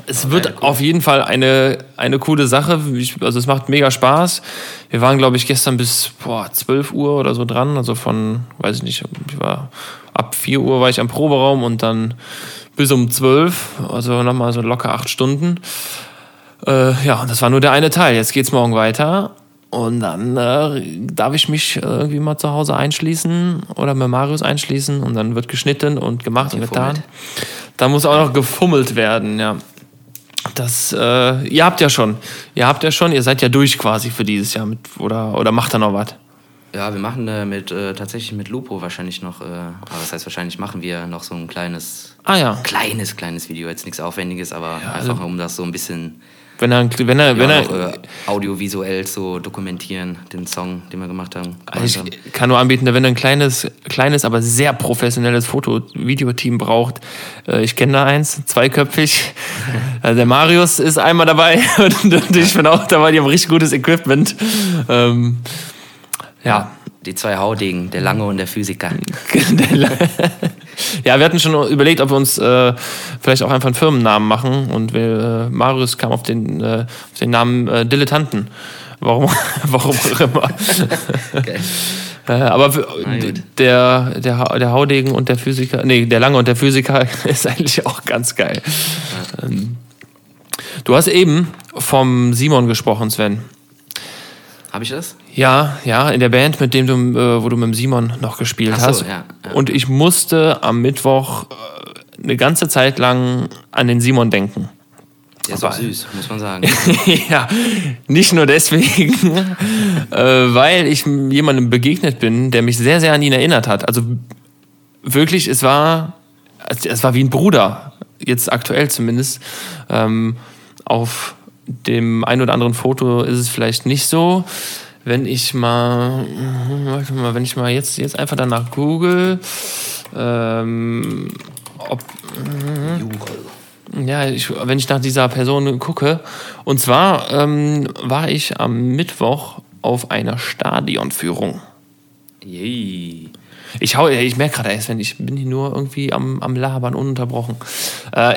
Es wird cool. auf jeden Fall eine, eine coole Sache. Ich, also es macht mega Spaß. Wir waren, glaube ich, gestern bis boah, 12 Uhr oder so dran. Also von, weiß ich nicht, ich war ab 4 Uhr war ich am Proberaum und dann bis um 12. Also nochmal so locker acht Stunden. Äh, ja, und das war nur der eine Teil. Jetzt geht's morgen weiter. Und dann äh, darf ich mich irgendwie mal zu Hause einschließen oder mit Marius einschließen und dann wird geschnitten und gemacht und getan. Da muss auch noch gefummelt werden, ja. Das, äh, ihr habt ja schon, ihr habt ja schon, ihr seid ja durch quasi für dieses Jahr mit, oder, oder macht da noch was? Ja, wir machen äh, mit, äh, tatsächlich mit Lupo wahrscheinlich noch, äh, aber das heißt wahrscheinlich machen wir noch so ein kleines, Ah ja, kleines, kleines Video, jetzt nichts Aufwendiges, aber also- einfach um das so ein bisschen wenn er, wenn er, wenn ja, er, noch, äh, audiovisuell zu dokumentieren, den Song, den wir gemacht haben. Also ich kann nur anbieten, wenn er ein kleines, kleines, aber sehr professionelles Foto-Videoteam braucht. Äh, Ich kenne da eins, zweiköpfig. Also der Marius ist einmal dabei und und ich bin auch dabei. Die haben richtig gutes Equipment. Ähm, ja. Die zwei Haudegen, der Lange und der Physiker. ja, wir hatten schon überlegt, ob wir uns äh, vielleicht auch einfach einen Firmennamen machen. Und wir, äh, Marius kam auf den, äh, auf den Namen äh, Dilettanten. Warum, warum auch immer. Geil. Äh, aber für, der, der, der Haudegen und der Physiker, nee, der Lange und der Physiker ist eigentlich auch ganz geil. Ähm, Du hast eben vom Simon gesprochen, Sven. Habe ich das? Ja, ja, in der Band, mit dem du, äh, wo du mit dem Simon noch gespielt so, hast. ja, ja. Und ich musste am Mittwoch äh, eine ganze Zeit lang an den Simon denken. Der ist auch süß, muss man sagen. ja, nicht nur deswegen, äh, weil ich jemandem begegnet bin, der mich sehr, sehr an ihn erinnert hat. Also wirklich, es war, es war wie ein Bruder, jetzt aktuell zumindest. Ähm, auf dem ein oder anderen Foto ist es vielleicht nicht so. Wenn ich mal, warte mal, wenn ich mal jetzt, jetzt einfach danach google, ähm, ob, ja, ich, wenn ich nach dieser Person gucke. Und zwar ähm, war ich am Mittwoch auf einer Stadionführung. Yay. Ich, hau, ich merke gerade erst, wenn ich bin hier nur irgendwie am, am Labern ununterbrochen. Äh,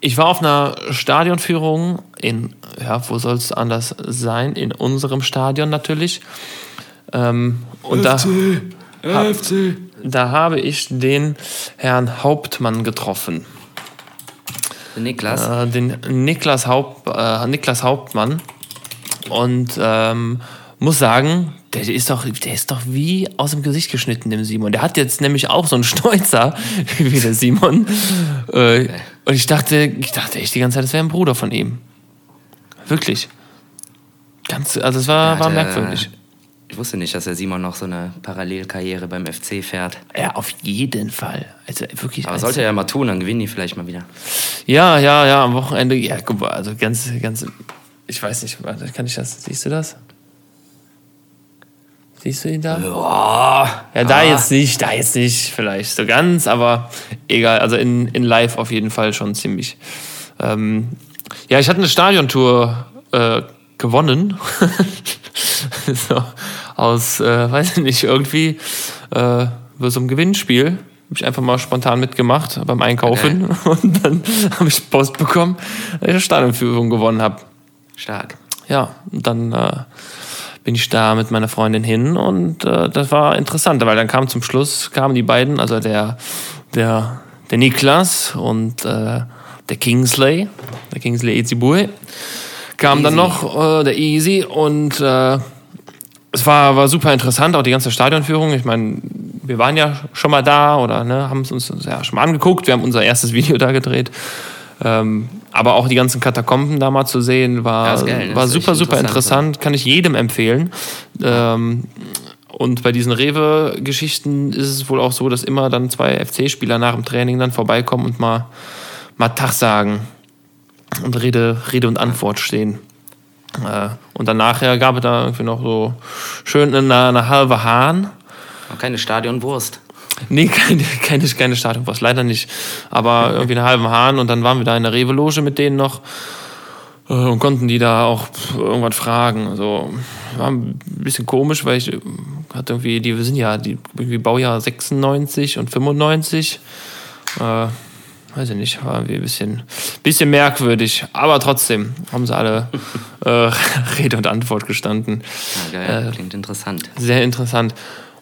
ich war auf einer Stadionführung in, ja, wo soll es anders sein? In unserem Stadion natürlich. Ähm, und da, ha, da habe ich den Herrn Hauptmann getroffen. Der Niklas. Äh, den Niklas, Haupt, äh, Niklas Hauptmann. Und ähm, muss sagen, der ist, doch, der ist doch wie aus dem Gesicht geschnitten, dem Simon. Der hat jetzt nämlich auch so einen Schnäuzer wie der Simon. Äh, und ich dachte, ich dachte echt die ganze Zeit, das wäre ein Bruder von ihm. Wirklich. Ganz, also es war, Der war merkwürdig. Ich wusste nicht, dass der Simon noch so eine Parallelkarriere beim FC fährt. Ja, auf jeden Fall. Also wirklich. Aber als- sollte er ja mal tun, dann gewinnen die vielleicht mal wieder. Ja, ja, ja, am Wochenende. Ja, guck mal, also ganz, ganz. Ich weiß nicht, kann ich das? Siehst du das? Siehst du ihn da? Ja, da jetzt nicht, da jetzt nicht, vielleicht so ganz, aber egal. Also in, in live auf jeden Fall schon ziemlich. Ähm, ja, ich hatte eine Stadiontour äh, gewonnen. so, aus, äh, weiß ich nicht, irgendwie äh, bei so einem Gewinnspiel. Habe ich einfach mal spontan mitgemacht beim Einkaufen. Und dann habe ich Post bekommen, dass ich eine Stadionführung gewonnen habe. Stark. Ja, und dann äh, bin ich da mit meiner Freundin hin und äh, das war interessant, weil dann kam zum Schluss, kamen die beiden, also der, der, der Niklas und äh, der Kingsley, der Kingsley Ezibue, kam dann Easy. noch äh, der Easy und äh, es war, war super interessant, auch die ganze Stadionführung. Ich meine, wir waren ja schon mal da oder ne, haben es uns ja schon mal angeguckt. Wir haben unser erstes Video da gedreht. Ähm, aber auch die ganzen Katakomben da mal zu sehen, war, geil, war super, super interessant, interessant. Kann ich jedem empfehlen. Ähm, und bei diesen Rewe-Geschichten ist es wohl auch so, dass immer dann zwei FC-Spieler nach dem Training dann vorbeikommen und mal, mal Tag sagen und Rede, Rede und Antwort stehen. Äh, und dann nachher gab es da irgendwie noch so schön eine, eine halbe Hahn. Und keine Stadionwurst. Nee, keine, keine, keine Stadionpost, leider nicht. Aber irgendwie einen halben Hahn und dann waren wir da in der Rewe-Loge mit denen noch äh, und konnten die da auch irgendwas fragen. Also war ein bisschen komisch, weil ich äh, hatte irgendwie, die wir sind ja die irgendwie Baujahr 96 und 95. Äh, weiß ich nicht, war irgendwie ein bisschen, bisschen merkwürdig. Aber trotzdem haben sie alle äh, Rede und Antwort gestanden. Ja, geil, klingt interessant. Sehr interessant.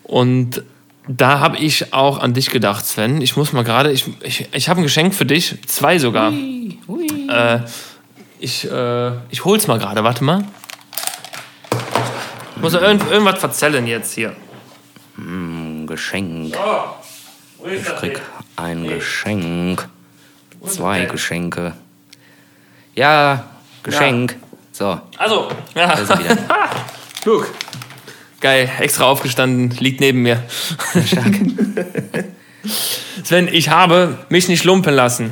Und da habe ich auch an dich gedacht, Sven. Ich muss mal gerade, ich, ich, ich habe ein Geschenk für dich, zwei sogar. Äh, ich, äh, ich hol's mal gerade, warte mal. Ich muss ja irgend, irgendwas verzellen jetzt hier. Ein Geschenk. Oh, Ich krieg ein Geschenk. Zwei Geschenke. Ja, Geschenk. So, Also, ja. Guck. Geil, extra aufgestanden, liegt neben mir. Sven, ich habe mich nicht lumpen lassen.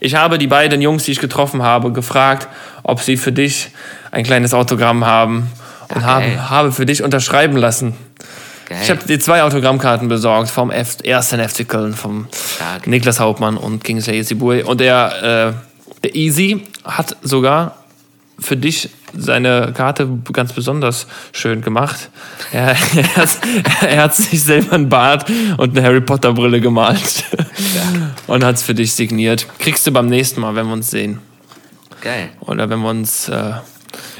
Ich habe die beiden Jungs, die ich getroffen habe, gefragt, ob sie für dich ein kleines Autogramm haben und Ja, habe, habe für dich unterschreiben lassen. Geil. Ich habe dir zwei Autogrammkarten besorgt vom F ersten FC Köln, vom Stark. Niklas Hauptmann und Kingsley Esibue. Und der, äh, der Easy hat sogar für dich seine Karte ganz besonders schön gemacht. Er, er, hat, er hat sich selber einen Bart und eine Harry Potter Brille gemalt und hat es für dich signiert. Kriegst du beim nächsten Mal, wenn wir uns sehen. Geil. Oder wenn wir uns äh,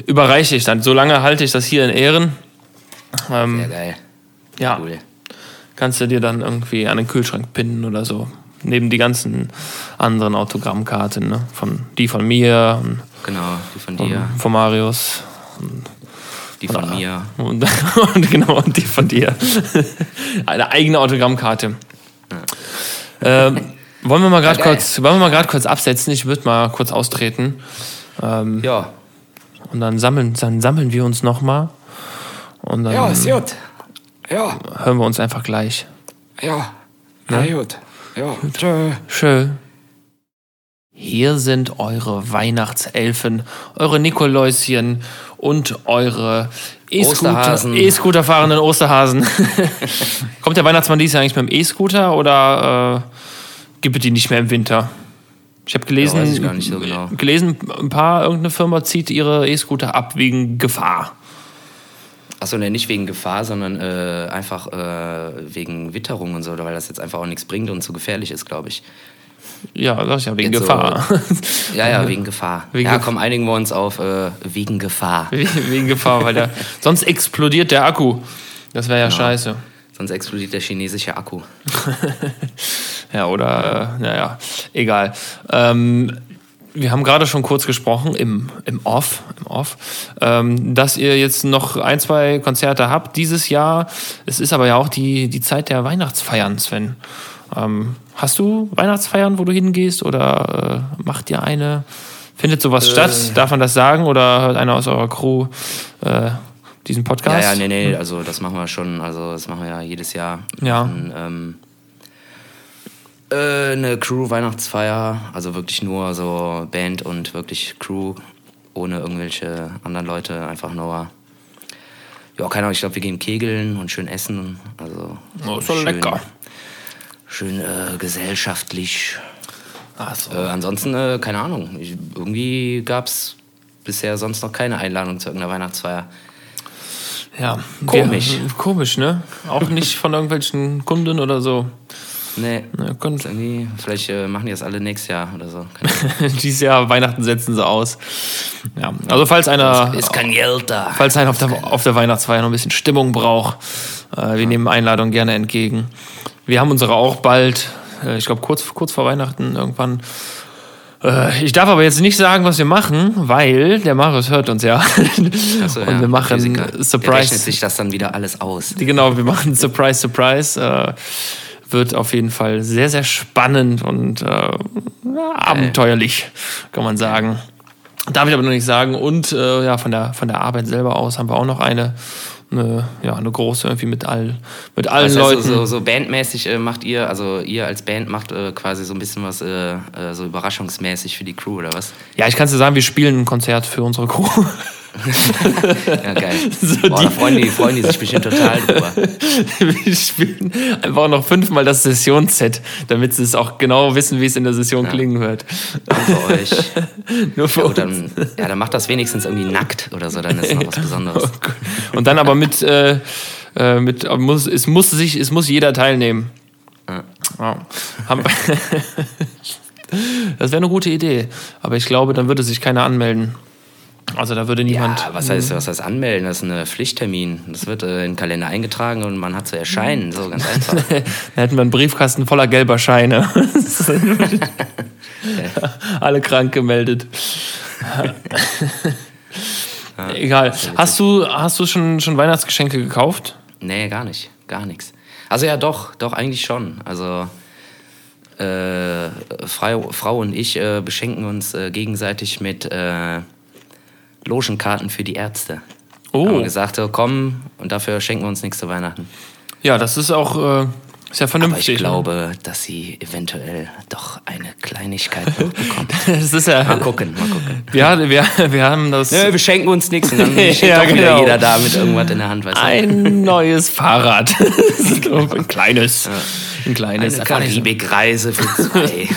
überreiche ich dann. Solange halte ich das hier in Ehren. Ähm, Sehr geil. ja, Cool. kannst du dir dann irgendwie an den Kühlschrank pinnen oder so. Neben die ganzen anderen Autogrammkarten, ne? Von, die von mir und Genau, die von dir, von Marius die von mir. und, und genau und die von dir. Eine eigene Autogrammkarte. Ähm, wollen wir mal gerade Ja, kurz, wollen wir mal gerade kurz absetzen? Ich würde mal kurz austreten ähm, Ja. und dann sammeln, dann sammeln wir uns noch mal und dann Ja, ist gut. Ja, hören wir uns einfach gleich. ja. Na gut. Ja, tschö. Schön. Hier sind eure Weihnachtselfen, eure Nikoläuschen und eure E-Scooter, Osterhasen. E-Scooter fahrenden Osterhasen. Kommt der Weihnachtsmann dieses Jahr eigentlich mit dem E-Scooter oder äh, gibt es die nicht mehr im Winter? Ich habe gelesen, Ja, ich so genau. gelesen, ein paar, irgendeine Firma zieht ihre E-Scooter ab wegen Gefahr. Achso, ne, nicht wegen Gefahr, sondern äh, einfach äh, wegen Witterung und so, weil das jetzt einfach auch nichts bringt und zu gefährlich ist, glaube ich. Ja, sag ich ja, wegen Jetzt so- Gefahr. Ja, ja, wegen Gefahr. Wegen ja, komm, einigen wir uns auf äh, wegen Gefahr. wegen Gefahr, weil der, sonst explodiert der Akku. Das wäre ja scheiße. Sonst explodiert der chinesische Akku. Ja, oder, äh, naja, egal. Ähm, wir haben gerade schon kurz gesprochen im, im Off, im Off ähm, dass ihr jetzt noch ein, zwei Konzerte habt dieses Jahr. Es ist aber ja auch die, die Zeit der Weihnachtsfeiern, Sven. Ähm, hast du Weihnachtsfeiern, wo du hingehst oder äh, macht ihr eine? Findet sowas statt? Darf man das sagen? Oder hört einer aus eurer Crew äh, diesen Podcast? Ja, ja, nee, nee, also das machen wir schon, also das machen wir ja jedes Jahr. Ja. Und, ähm, äh, eine Crew-Weihnachtsfeier, also wirklich nur so Band und wirklich Crew, ohne irgendwelche anderen Leute, einfach nur. Ja, keine Ahnung, ich glaube, wir gehen kegeln und schön essen. Also Oh, ist schön, lecker. Schön äh, gesellschaftlich. So. Äh, ansonsten, äh, keine Ahnung. Ich, irgendwie gab es bisher sonst noch keine Einladung zu irgendeiner Weihnachtsfeier. Ja, Komisch. Wir, komisch, ne? Auch nicht von irgendwelchen Kunden oder so. Nee. Ne, könnt, Irgendwie, vielleicht äh, machen die das alle nächstes Jahr oder so. Dieses Jahr Weihnachten setzen sie aus. Ja, also falls einer, Ist kein Geld da. falls einer auf der, auf der Weihnachtsfeier noch ein bisschen Stimmung braucht, äh, wir nehmen Einladung gerne entgegen. Wir haben unsere auch bald, äh, ich glaube kurz, kurz vor Weihnachten irgendwann. Äh, Ich darf aber jetzt nicht sagen, was wir machen, weil der Marius hört uns ja. Achso, Und ja, wir machen Physiker. Der rechnet Surprise. sich das dann wieder alles aus. Genau, wir machen Surprise, Surprise. Wird auf jeden Fall sehr, sehr spannend und äh, ja, abenteuerlich, kann man sagen. Darf ich aber noch nicht sagen. Und äh, ja, von der, von der Arbeit selber aus haben wir auch noch eine, eine, ja, eine große, irgendwie mit, all, mit allen Also Leuten. so, so, bandmäßig äh, macht ihr, also ihr als Band macht äh, quasi so ein bisschen was äh, äh, so überraschungsmäßig für die Crew oder was? Ja, ich kann dir sagen, wir spielen ein Konzert für unsere Crew. Ja, geil. So Boah, die- da freuen die, freuen die sich bestimmt total drüber. wir spielen einfach noch fünfmal das Sessionsset, damit sie es auch genau wissen, wie es in der Session klingen wird. Und für euch. Nur für Ja, uns. dann, ja, dann macht das wenigstens irgendwie nackt oder so, dann ist noch was Besonderes. Und dann aber mit, äh, äh, mit äh, muss, es muss sich, es muss jeder teilnehmen. Ja. Haben- das wäre eine gute Idee. Aber ich glaube, dann würde sich keiner anmelden. Also da würde niemand. Ja, was heißt, was heißt anmelden? Das ist ein Pflichttermin. Das wird äh, in den Kalender eingetragen und man hat zu erscheinen. So ganz einfach. Dann hätten wir einen Briefkasten voller gelber Scheine. Alle krank gemeldet. Egal. Hast du, hast du schon, schon Weihnachtsgeschenke gekauft? Nee, gar nicht. Gar nichts. Also ja, doch, doch, eigentlich schon. Also äh, Frau, Frau und ich äh, beschenken uns äh, gegenseitig mit äh, Logenkarten für die Ärzte. Oh. Haben gesagt, so, komm, und dafür schenken wir uns nichts zu Weihnachten. Ja, das ist auch äh, ist ja Aber vernünftig. ich glaube, dass sie eventuell doch eine Kleinigkeit bekommt. ne? Das ist ja. Mal gucken, mal gucken. Ja, wir, wir haben das. Ja, wir schenken uns nichts und dann steht Ja, genau. jeder da mit irgendwas in der Hand. Ein neues Fahrrad. ein kleines. Ein kleines. Eine Karibikreise für zwei.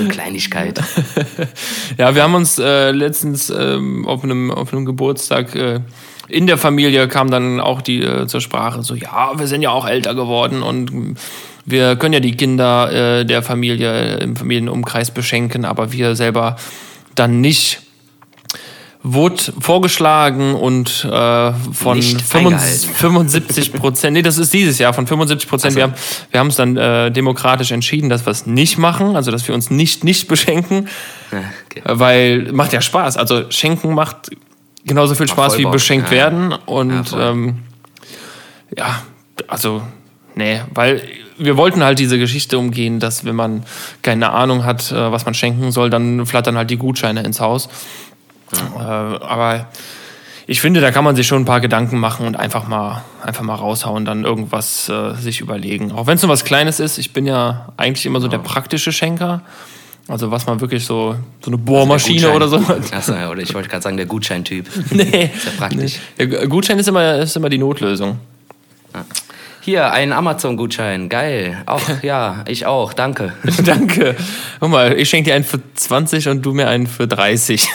Eine Kleinigkeit. Ja, wir haben uns äh, letztens ähm, auf, einem, auf einem Geburtstag äh, in der Familie kam dann auch die äh, zur Sprache, so ja, wir sind ja auch älter geworden und wir können ja die Kinder äh, der Familie im Familienumkreis beschenken, aber wir selber dann nicht. Wurde vorgeschlagen und äh, von Nicht 75 eingehalten. 75 Prozent, nee, das ist dieses Jahr, von 75 Prozent. Wir haben wir haben es dann äh, demokratisch entschieden, dass wir es nicht machen, also dass wir uns nicht nicht beschenken. Ja, okay. Weil macht ja Spaß. Also schenken macht genauso viel Spaß wie beschenkt Ja. werden. Ja, Und voll. ähm, ja, also, nee, weil wir wollten halt diese Geschichte umgehen, dass wenn man keine Ahnung hat, äh, was man schenken soll, dann flattern halt die Gutscheine ins Haus. Äh, aber ich finde, da kann man sich schon ein paar Gedanken machen und einfach mal, einfach mal raushauen, dann irgendwas äh, sich überlegen. Auch wenn es nur was Kleines ist. Ich bin ja eigentlich immer so der praktische Schenker. Also was man wirklich so, so eine Bohrmaschine oder so. Achso, ja, oder ich wollte gerade sagen, der Gutscheintyp. nee. Ist ja praktisch. Der Gu- Gutschein ist immer, ist immer die Notlösung. Hier, ein Amazon-Gutschein. Geil. Auch, ja, ich auch. Danke. Danke. Guck mal, ich schenke dir einen für 20 und du mir einen für 30.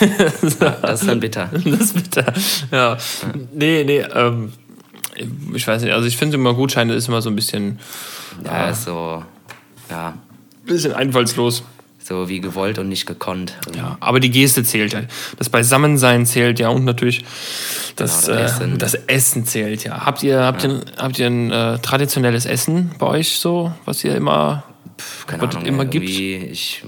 Das ist dann bitter. das ist bitter. Ja. Nee, nee, ähm, ich weiß nicht, also ich finde immer Gutscheine ist immer so ein bisschen, Ja, ist so, ja, bisschen einfallslos. So wie gewollt und nicht gekonnt. Ja, aber die Geste zählt ja. Das Beisammensein zählt ja und natürlich das, Genau, das äh, Essen. das Essen zählt ja. Habt ihr, habt ihr, habt ihr ein äh, traditionelles Essen bei euch so, was ihr immer. Keine was Ahnung, immer irgendwie, ich,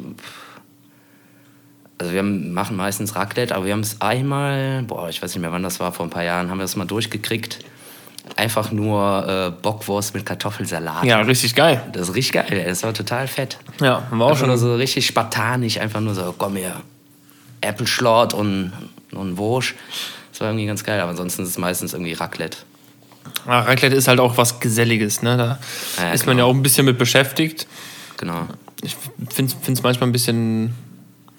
also wir machen meistens Raclette, aber wir haben es einmal, boah, ich weiß nicht mehr wann das war, vor ein paar Jahren, haben wir das mal durchgekriegt. Einfach nur äh, Bockwurst mit Kartoffelsalat. Ja, richtig geil. Das ist richtig geil, das war total fett. Ja, haben wir auch Einfach nur schon. so richtig spartanisch, einfach nur so, komm her, Äpfelschlort und, und Wurst. Das war irgendwie ganz geil, aber ansonsten ist es meistens irgendwie Raclette. Ja, Raclette ist halt auch was Geselliges, ne? Da Ja, ist man genau. ja auch ein bisschen mit beschäftigt. Genau. Ich finde es manchmal ein bisschen,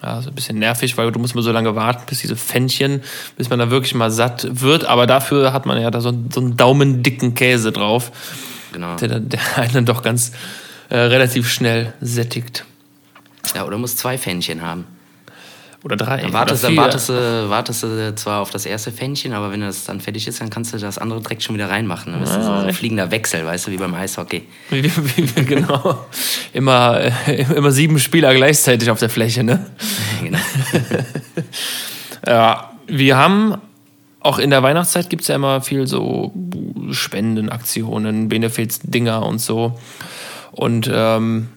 ja, so ein bisschen nervig, weil du musst immer so lange warten, bis diese Pfännchen, bis man da wirklich mal satt wird. Aber dafür hat man ja da so, so einen daumendicken Käse drauf, Genau. der, der einen dann doch ganz äh, relativ schnell sättigt. Ja, oder muss zwei Pfännchen haben. Oder drei. Dann wartest, oder dann wartest, du, wartest du zwar auf das erste Pfännchen, aber wenn das dann fertig ist, dann kannst du das andere direkt schon wieder reinmachen. Dann bist du so ein fliegender Wechsel, weißt du, wie beim Eishockey. Wie, wie, wie, genau. Immer, äh, immer sieben Spieler gleichzeitig auf der Fläche, ne? genau. Ja, wir haben auch in der Weihnachtszeit gibt es ja immer viel so Spendenaktionen, Benefits-Dinger und so. Und ähm,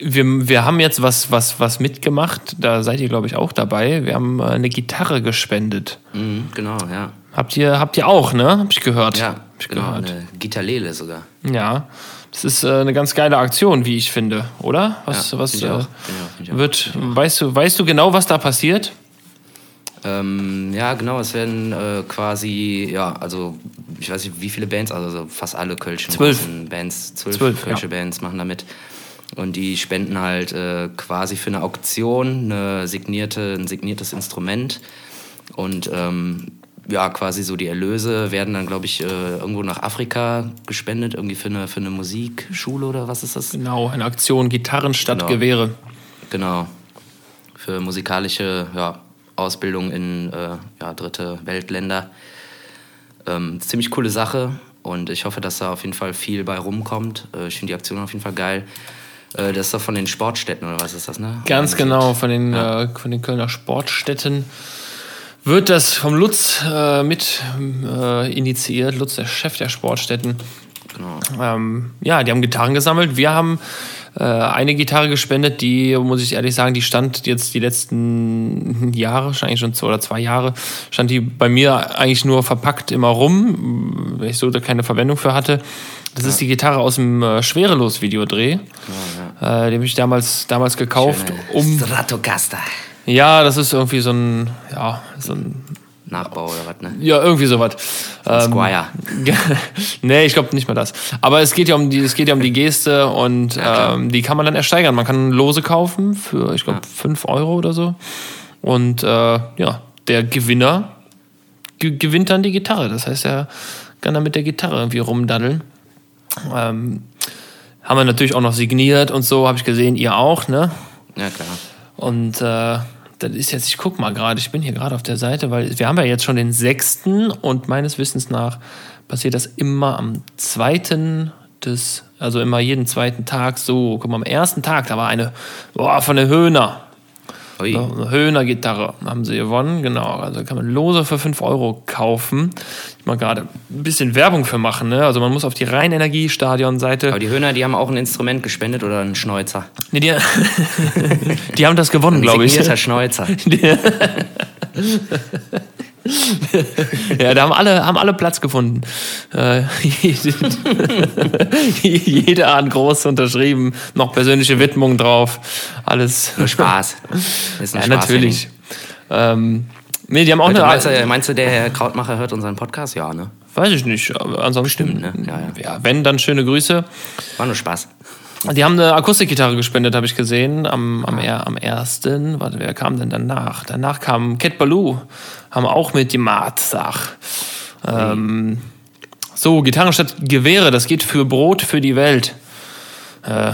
wir, wir haben jetzt was, was, was mitgemacht. Da seid ihr, glaube ich, auch dabei. Wir haben äh, eine Gitarre gespendet. Mhm, genau, ja. Habt ihr, habt ihr auch, ne? Hab ich gehört. Ja, Hab ich genau, gehört. eine Gitarlele sogar. Ja. Das ist äh, eine ganz geile Aktion, wie ich finde, oder? Was, Ja, was äh, auch, auch, wird, weißt du, weißt du genau, was da passiert? Ähm, ja, genau, es werden äh, quasi, ja, also ich weiß nicht, wie viele Bands, also so fast alle Kölschen Zwölf. Bands, zwölf, Zwölf, Kölsche ja. Bands machen damit. Und die spenden halt äh, quasi für eine Auktion eine signierte, ein signiertes Instrument. Und ähm, ja, quasi so die Erlöse werden dann, glaube ich, äh, irgendwo nach Afrika gespendet, irgendwie für eine, für eine Musikschule oder was ist das? Genau, eine Aktion Gitarren statt Genau. Gewehre. Genau. Für musikalische ja, Ausbildung in äh, ja, dritte Weltländer. Ähm, ziemlich coole Sache und ich hoffe, dass da auf jeden Fall viel bei rumkommt. Äh, ich finde die Aktion auf jeden Fall geil. Äh, das ist doch von den Sportstätten oder was ist das, ne? Ganz genau, von den, äh, von den Kölner Sportstätten wird das vom Lutz äh, mit äh, initiiert. Lutz, der Chef der Sportstätten. Genau. Ähm, ja, die haben Gitarren gesammelt. Wir haben äh, eine Gitarre gespendet, die, muss ich ehrlich sagen, die stand jetzt die letzten Jahre, wahrscheinlich schon zwei oder zwei Jahre, stand die bei mir eigentlich nur verpackt immer rum, weil ich so da keine Verwendung für hatte. Das ist die Gitarre aus dem äh, Schwerelos-Videodreh. Äh, die habe ich damals, damals gekauft, um. Stratocaster. Ja, das ist irgendwie so ein, ja, so ein Nachbau oder was, ne? ja, irgendwie sowas. Ähm, Squire. nee, ich glaube nicht mal das. Aber es geht ja um die, es geht ja um die Geste und klar. ähm, die kann man dann ersteigern. Man kann Lose kaufen für, ich glaube, 5 Euro oder so. Und äh, ja, der Gewinner ge gewinnt dann die Gitarre. Das heißt, er kann dann mit der Gitarre irgendwie rumdaddeln. Ähm, haben wir natürlich auch noch signiert und so, habe ich gesehen, ihr auch, ne? Ja, klar. Und äh, das ist jetzt, ich guck mal gerade, ich bin hier gerade auf der Seite, weil wir haben ja jetzt schon den sechsten und meines Wissens nach passiert das immer am zweiten des, also immer jeden zweiten Tag so. Guck mal, am ersten Tag, da war eine, boah, von der Höhner. Ui. Eine Höhner-Gitarre haben sie gewonnen, genau. Also kann man Lose für 5 Euro kaufen. Ich mal gerade ein bisschen Werbung für machen, ne? Also man muss auf die Rheinenergie-Stadion-Seite. Aber die Höhner, die haben auch ein Instrument gespendet oder einen Schnäuzer. Nee, die, die haben das gewonnen, Ein glaube ich. signierter Schnäuzer. Ja, da haben alle, haben alle Platz gefunden. Äh, jede Art groß unterschrieben, noch persönliche Widmung drauf. Alles. Nur Spaß. Das ist Ja, Spaß, natürlich. Ähm, nee, die haben auch eine. Meinst du, meinst du, der Herr Krautmacher hört unseren Podcast? Ja, ne? Weiß ich nicht, ansonsten. Bestimmt, ne? Ja, ja. wenn, dann schöne Grüße. War nur Spaß. Die haben eine Akustikgitarre gespendet, habe ich gesehen, am, am, er, am ersten. Warte, wer kam denn danach? Danach kam Cat Baloo, haben auch mit gemacht, sag. Ähm, so, Gitarren statt Gewehre, das geht für Brot für die Welt. Äh,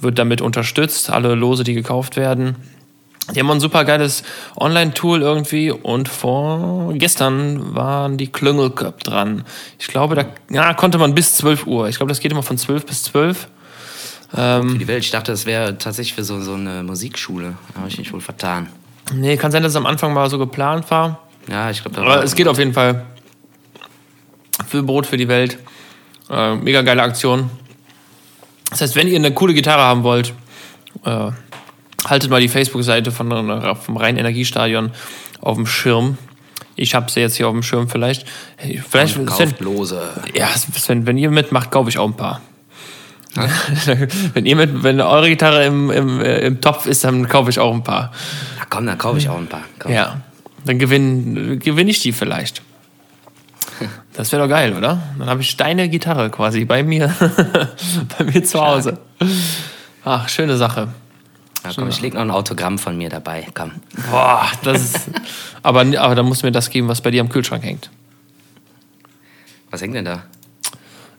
wird damit unterstützt, alle Lose, die gekauft werden. Die haben ein super geiles Online-Tool irgendwie und vor gestern waren die Klüngel Cup dran. Ich glaube, da ja, konnte man bis 12 Uhr. Ich glaube, das geht immer von 12 bis 12. Für die Welt. Ich dachte, das wäre tatsächlich für so, so eine Musikschule. Da habe ich mich wohl vertan. Nee, kann sein, dass es am Anfang mal so geplant war. Ja, ich glaube, Aber es geht auf jeden Fall für Brot für die Welt. Äh, mega geile Aktion. Das heißt, wenn ihr eine coole Gitarre haben wollt, äh, haltet mal die Facebook-Seite von, vom Rhein-Energiestadion auf dem Schirm. Ich habe sie jetzt hier auf dem Schirm vielleicht. Vielleicht, Sven, lose. ja, Sven, wenn ihr mitmacht, kaufe ich auch ein paar. wenn ihr mit, wenn eure Gitarre im, im, äh, im Topf ist, dann kaufe ich auch ein paar. Na komm, dann kaufe ich auch ein paar. Komm. Ja, dann gewinne gewinn ich die vielleicht. Das wäre doch geil, oder? Dann habe ich deine Gitarre quasi bei mir, bei mir zu Hause. Ach, schöne Sache. Ja, komm, ich leg noch ein Autogramm von mir dabei. Komm. Boah, das ist. Aber, aber dann musst du mir das geben, was bei dir am Kühlschrank hängt. Was hängt denn da?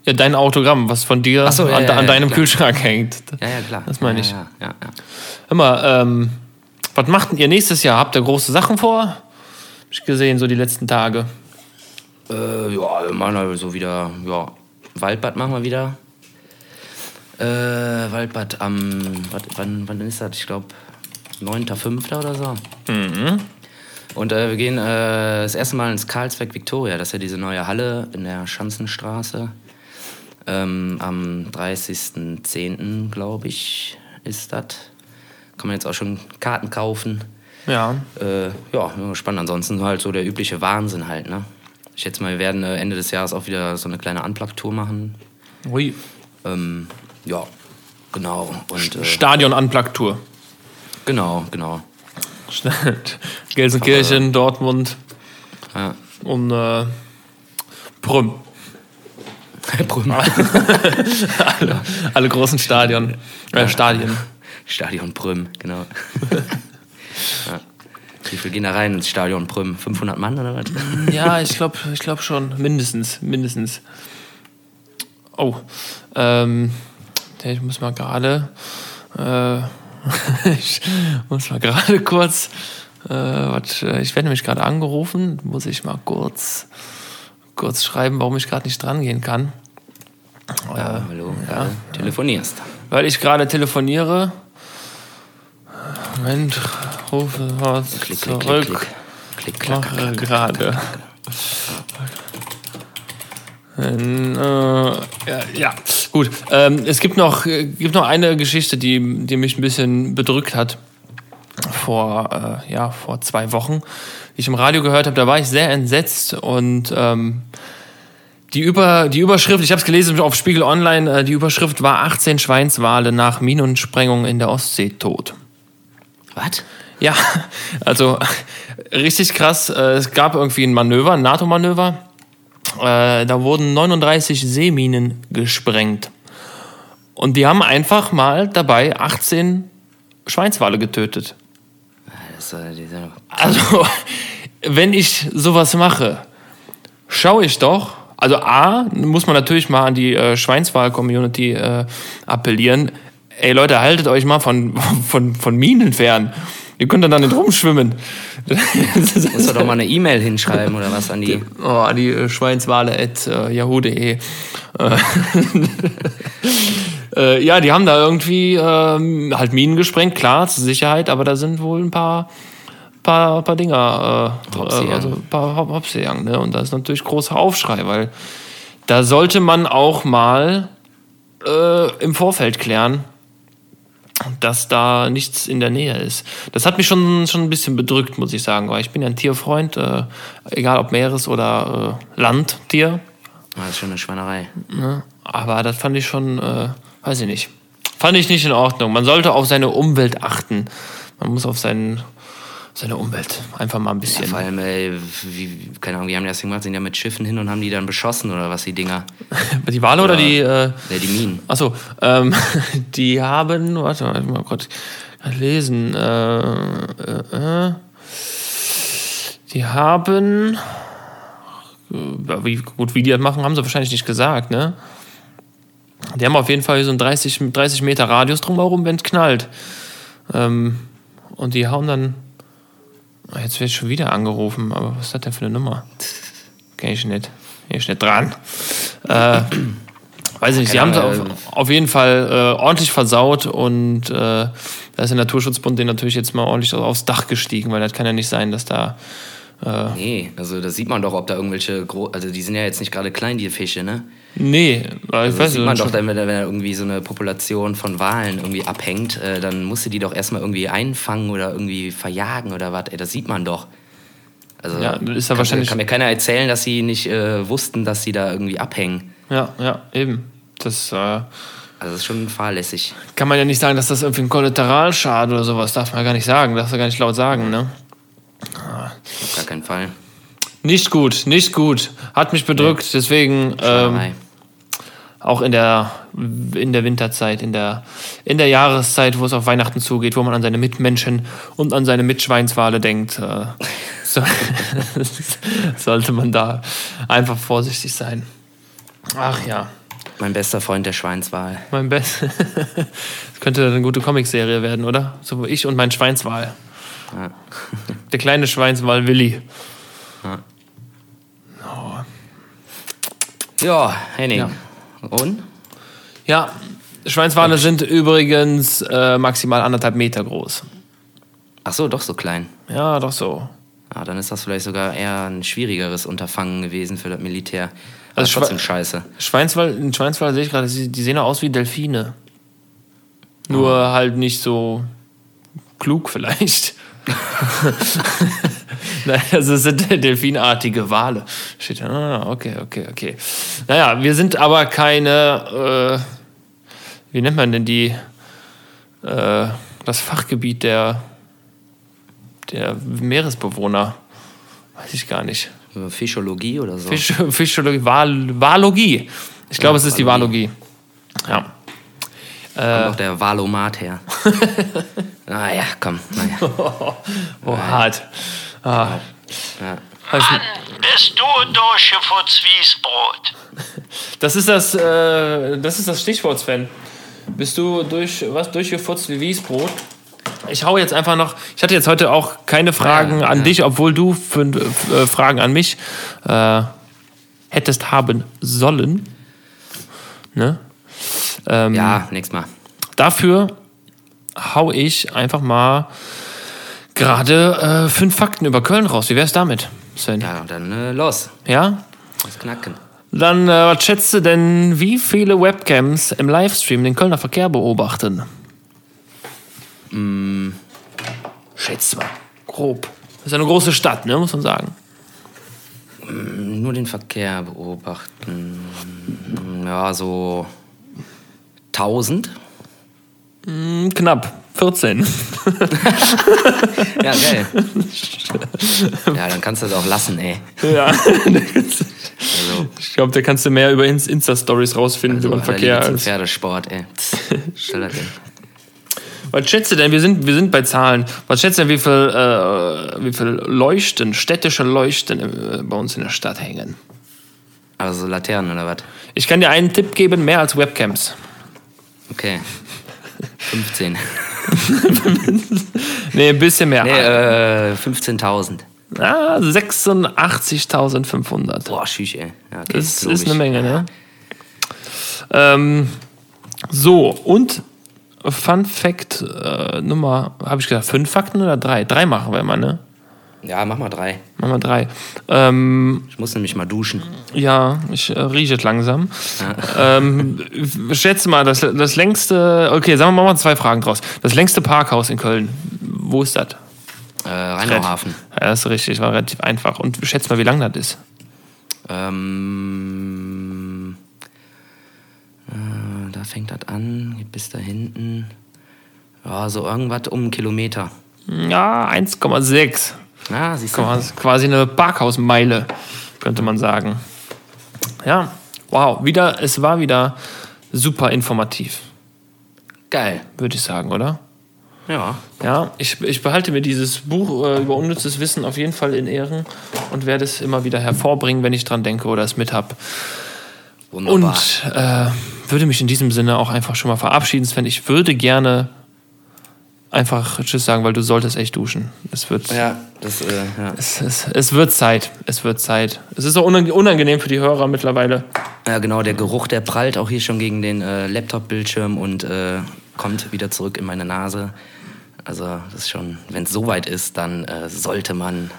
Ja, dein Autogramm, was von dir so, ja, an, ja, an deinem. Kühlschrank hängt. Ja, ja, klar. Das meine ich. Ja, ja. Hör mal, ähm, was macht ihr nächstes Jahr? Habt ihr große Sachen vor? Hab ich gesehen, so die letzten Tage. Äh, ja, wir machen halt so wieder, ja, Waldbad machen wir wieder. Äh, Waldbad am, wat, wann, wann ist das? Ich glaube, 9.5. oder so. Mhm. Und äh, wir gehen äh, das erste Mal ins Karlsberg Victoria. Das ist ja diese neue Halle in der Schanzenstraße. Ähm, am 30.10., glaube ich, ist das. Kann man jetzt auch schon Karten kaufen. Ja. Äh, ja, gespannt. Ansonsten halt so der übliche Wahnsinn halt, ne? Ich schätze mal, wir werden äh, Ende des Jahres auch wieder so eine kleine Unplugged-Tour machen. Ui. Ähm, ja, genau. Und, äh, Stadion Unplugged Tour. genau, genau. Gelsenkirchen, Dortmund Ja. und äh, Prüm. Brünn. alle, alle großen Stadion, äh, Stadien. Stadion Prüm, genau. ja. Wie viel gehen da rein ins Stadion Prüm? 500 Mann oder was? Ja, ich glaube ich glaub schon. Mindestens. Mindestens. Oh. Ähm, ich muss mal gerade. Äh, ich muss mal gerade kurz. Äh, warte, ich werde nämlich gerade angerufen. Muss ich mal kurz, kurz schreiben, warum ich gerade nicht dran gehen kann. Ja, hallo, ja. telefonierst. Weil ich gerade telefoniere. Moment, rufe was Klick, klick, zurück. klick, klick. Klick, klack, Mache gerade. Äh, ja, ja, gut. Ähm, es gibt noch, äh, gibt noch eine Geschichte, die, die mich ein bisschen bedrückt hat. Vor, äh, ja, vor zwei Wochen, ich im Radio gehört habe. Da war ich sehr entsetzt und ähm, die, Über, die Überschrift, ich habe es gelesen auf Spiegel Online, äh, die Überschrift war 18 Schweinswale nach Minensprengung in der Ostsee tot. Was? Ja, also richtig krass. Äh, Es gab irgendwie ein Manöver, ein NATO-Manöver. Äh, Da wurden 39 Seeminen gesprengt. Und die haben einfach mal dabei 18 Schweinswale getötet. Das, äh, die sind- Also, wenn ich sowas mache, schaue ich doch. Also A, muss man natürlich mal an die äh, Schweinswal-Community äh, appellieren. Ey Leute, haltet euch mal von, von, von Minen fern. Ihr könnt dann da nicht rumschwimmen. Musst du doch mal eine E-Mail hinschreiben oder was an die. Oh, an die äh, Schweinswale at äh, yahoo.de. Äh, ja, die haben da irgendwie ähm, halt Minen gesprengt, klar, zur Sicherheit, aber da sind wohl ein paar, paar, paar Dinger, äh, äh, also ein paar Hop- Hops gegangen, ne? Und da ist natürlich großer Aufschrei, weil da sollte man auch mal äh, im Vorfeld klären, dass da nichts in der Nähe ist. Das hat mich schon, schon ein bisschen bedrückt, muss ich sagen, weil ich bin ja ein Tierfreund, äh, egal ob Meeres- oder äh, Landtier. Ah, Das ist schon eine Schweinerei. Ne? Aber das fand ich schon, äh, weiß ich nicht. Fand ich nicht in Ordnung. Man sollte auf seine Umwelt achten. Man muss auf seinen, seine Umwelt einfach mal ein Ja, bisschen. vor allem, ey, wie, keine Ahnung, wie haben die das gemacht? Sind ja mit Schiffen hin und haben die dann beschossen oder was, die Dinger? die Wale oder, Oder- die. Äh, Ne, die Minen. Achso, ähm, die haben, warte mal, ich mal kurz lesen. Äh, äh, äh, die haben, wie gut, wie die das machen, haben sie wahrscheinlich nicht gesagt, ne? Die haben auf jeden Fall so einen 30, 30 Meter Radius drumherum, wenn es knallt. Ähm, und die hauen dann. Ah, Jetzt werde ich schon wieder angerufen, aber was ist das denn für eine Nummer? Kenn ich nicht. Ich nicht dran. Äh, weiß ich nicht, sie haben es auf, auf jeden Fall äh, ordentlich versaut und äh, da ist der Naturschutzbund den natürlich jetzt mal ordentlich aufs Dach gestiegen, weil das kann ja nicht sein, dass da. Nee, also das sieht man doch, ob da irgendwelche, Gro also die sind ja jetzt nicht gerade klein, die Fische, ne? Nee, ich Also das weiß sieht man doch, dann, wenn da wenn da irgendwie so eine Population von Walen irgendwie abhängt, äh, dann musst du die doch erstmal irgendwie einfangen oder irgendwie verjagen oder was. Ey, das sieht man doch. Also Ja, ist ja kann, wahrscheinlich- kann mir keiner erzählen, dass sie nicht äh, wussten, dass sie da irgendwie abhängen. Ja, ja, eben. Das äh, Also das ist schon fahrlässig. kann man ja nicht sagen, dass das irgendwie ein Kollateralschaden oder sowas, darf man ja gar nicht sagen, darf man gar nicht laut sagen, ne? Auf gar keinen Fall. Nicht gut, nicht gut. Hat mich bedrückt, deswegen ähm, auch in der, in der Winterzeit, in der, in der Jahreszeit, wo es auf Weihnachten zugeht, wo man an seine Mitmenschen und an seine Mitschweinswale denkt, äh, so, sollte man da einfach vorsichtig sein. Ach ja, mein bester Freund, der Schweinswal. mein Best. Das könnte eine gute Comicserie werden, oder? So ich und mein Schweinswal. Ja. Der kleine Schweinswal Willi. Ja, Henning. Ja. Und? Ja, Schweinswale sind übrigens äh, maximal anderthalb Meter groß. Ach so, doch so klein. Ja, doch so. Ah, dann ist das vielleicht sogar eher ein schwierigeres Unterfangen gewesen für das Militär. Aber Also trotzdem Schwe- scheiße. Schweinswal, in Schweinswal sehe ich gerade, die die sehen auch aus wie Delfine. Nur halt nicht so klug vielleicht. Also es sind delfinartige Wale. Steht, ah, okay, okay, okay. Naja, wir sind aber keine, äh, wie nennt man denn die, äh, das Fachgebiet der, der Meeresbewohner? Weiß ich gar nicht. Fischologie oder so. Fisch, Fischologie, Wal, Walogie. Ich glaube, Ja, es ist die Walogie. Ja. Kommt auch der Valomat her. naja, komm. Naja. Oh, hart. Ah. Ja. Also, Mann, bist du durchgefutzt wie's Brot? das ist das, äh, das ist das Stichwort, Sven. Bist du durch was durchgefutzt wie Wiesbrot? Ich hau jetzt einfach noch. Ich hatte jetzt heute auch keine Fragen Ja, an ja. dich, obwohl du fünf, äh, Fragen an mich äh, hättest haben sollen. Ne? Ähm, ja, nächstes Mal. Dafür hau ich einfach mal gerade äh, fünf Fakten über Köln raus. Wie wär's damit, Sven? Ja, dann äh, los. Ja? Was knacken. Dann, äh, was schätzt du denn, wie viele Webcams im Livestream den Kölner Verkehr beobachten? Schätz mal. Grob. Das ist eine große Stadt, ne, muss man sagen. Nur den Verkehr beobachten. Ja, so 1000. Hm, Knapp. 14. Ja, geil. ja, dann kannst du das auch lassen, ey. ja. Also, Ich glaube, da kannst du mehr über Inst- Insta-Stories rausfinden so über den Verkehr. Als Pferdesport, ey. Stell. Was schätzt du denn? Wir sind, wir sind bei Zahlen. Was schätzt du denn, wie viel, äh, wie viel Leuchten, städtische Leuchten äh, bei uns in der Stadt hängen? Also Laternen oder was? Ich kann dir einen Tipp geben: mehr als Webcams. Okay. 15. Nee, ein bisschen mehr. Nee, äh, 15.000. Ah, 86.500. Boah, schüch, ey. Ja, okay, Das ist eine Menge, ne? Ähm, so, und Fun Fact äh, Nummer, habe ich gesagt, fünf Fakten oder drei? Drei machen wir mal, ne? Ja, mach mal drei. Machen wir drei. Ähm, Ich muss nämlich mal duschen. ja, ich äh, rieche es langsam. ähm, schätze mal, das, das längste, okay, sagen wir mal zwei Fragen draus. Das längste Parkhaus in Köln, wo ist das? Äh, Rheinauhafen. Ja, das ist richtig, war relativ einfach. Und schätze mal, wie lang das ist. Ähm, äh, da fängt das an, geht bis da hinten. Ja, so irgendwas um einen Kilometer. Ja, 1,6. Ah, siehst du. Quasi quasi eine Parkhausmeile, könnte man sagen. Ja, wow, wieder, es war wieder super informativ, Geil. würde ich sagen, oder? Ja. Ja, ich, ich behalte mir dieses Buch äh, über unnützes Wissen auf jeden Fall in Ehren und werde es immer wieder hervorbringen, wenn ich dran denke oder es mit hab. Wunderbar. Und äh, würde mich in diesem Sinne auch einfach schon mal verabschieden, Sven. Ich würde gerne einfach Tschüss sagen, weil du solltest echt duschen. Es wird, ja, das, äh, ja. es, es, es wird Zeit. Es wird Zeit. Es ist auch unang- unangenehm für die Hörer mittlerweile. ja, genau, der Geruch, der prallt auch hier schon gegen den äh, Laptop-Bildschirm und äh, kommt wieder zurück in meine Nase. Also, das ist schon, wenn es soweit ist, dann äh, sollte man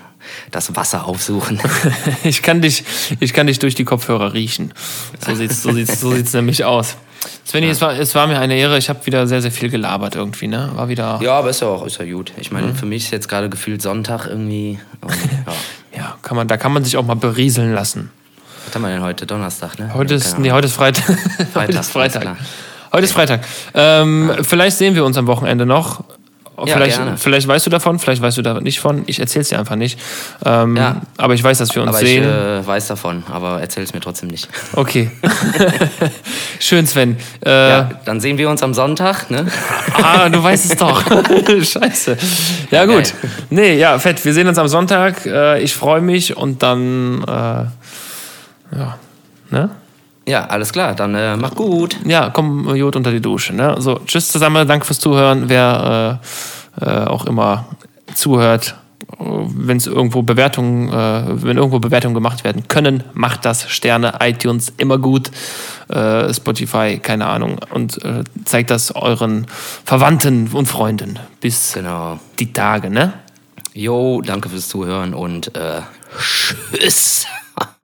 das Wasser aufsuchen. Ich kann dich, ich kann dich durch die Kopfhörer riechen. So sieht's, so sieht's, so sieht's nämlich aus. Svenny, es, war, es war mir eine Ehre. Ich habe wieder sehr, sehr viel gelabert irgendwie, ne? War wieder. ja, aber ist ja auch ist ja gut. Ich meine, für mich ist jetzt gerade gefühlt Sonntag irgendwie. Und, ja. Ja, kann man, da kann man sich auch mal berieseln lassen. Was haben wir denn heute? Donnerstag, ne? Heute Ja, ist, nee, heute ist Freitag. heute Freitag, ist Freitag. Heute ist Freitag. Ähm, Vielleicht sehen wir uns am Wochenende noch. Ja, vielleicht, gerne. vielleicht weißt du davon, vielleicht weißt du da nicht von. Ich erzähl's dir einfach nicht. Ähm, Ja. Aber ich weiß, dass wir uns Aber ich sehen. äh, weiß davon, aber erzähl es mir trotzdem nicht. Okay. Schön, Sven. Äh, Ja, dann sehen wir uns am Sonntag, ne? Ah, du weißt es doch. Scheiße. Ja, gut. Geil. Nee, ja, fett. Wir sehen uns am Sonntag. Äh, ich freue mich und dann, äh, ja, ne? Ja, alles klar, dann äh, mach gut. Ja, komm, Jod unter die Dusche. Ne? So, tschüss zusammen. Danke fürs Zuhören. Wer äh, äh, auch immer zuhört, wenn es irgendwo Bewertungen, äh, wenn irgendwo Bewertungen gemacht werden können, macht das. Sterne, iTunes, immer gut. Äh, Spotify, keine Ahnung. Und äh, zeigt das euren Verwandten und Freunden. Bis Genau. die Tage, ne? Jo, danke fürs Zuhören und äh, tschüss.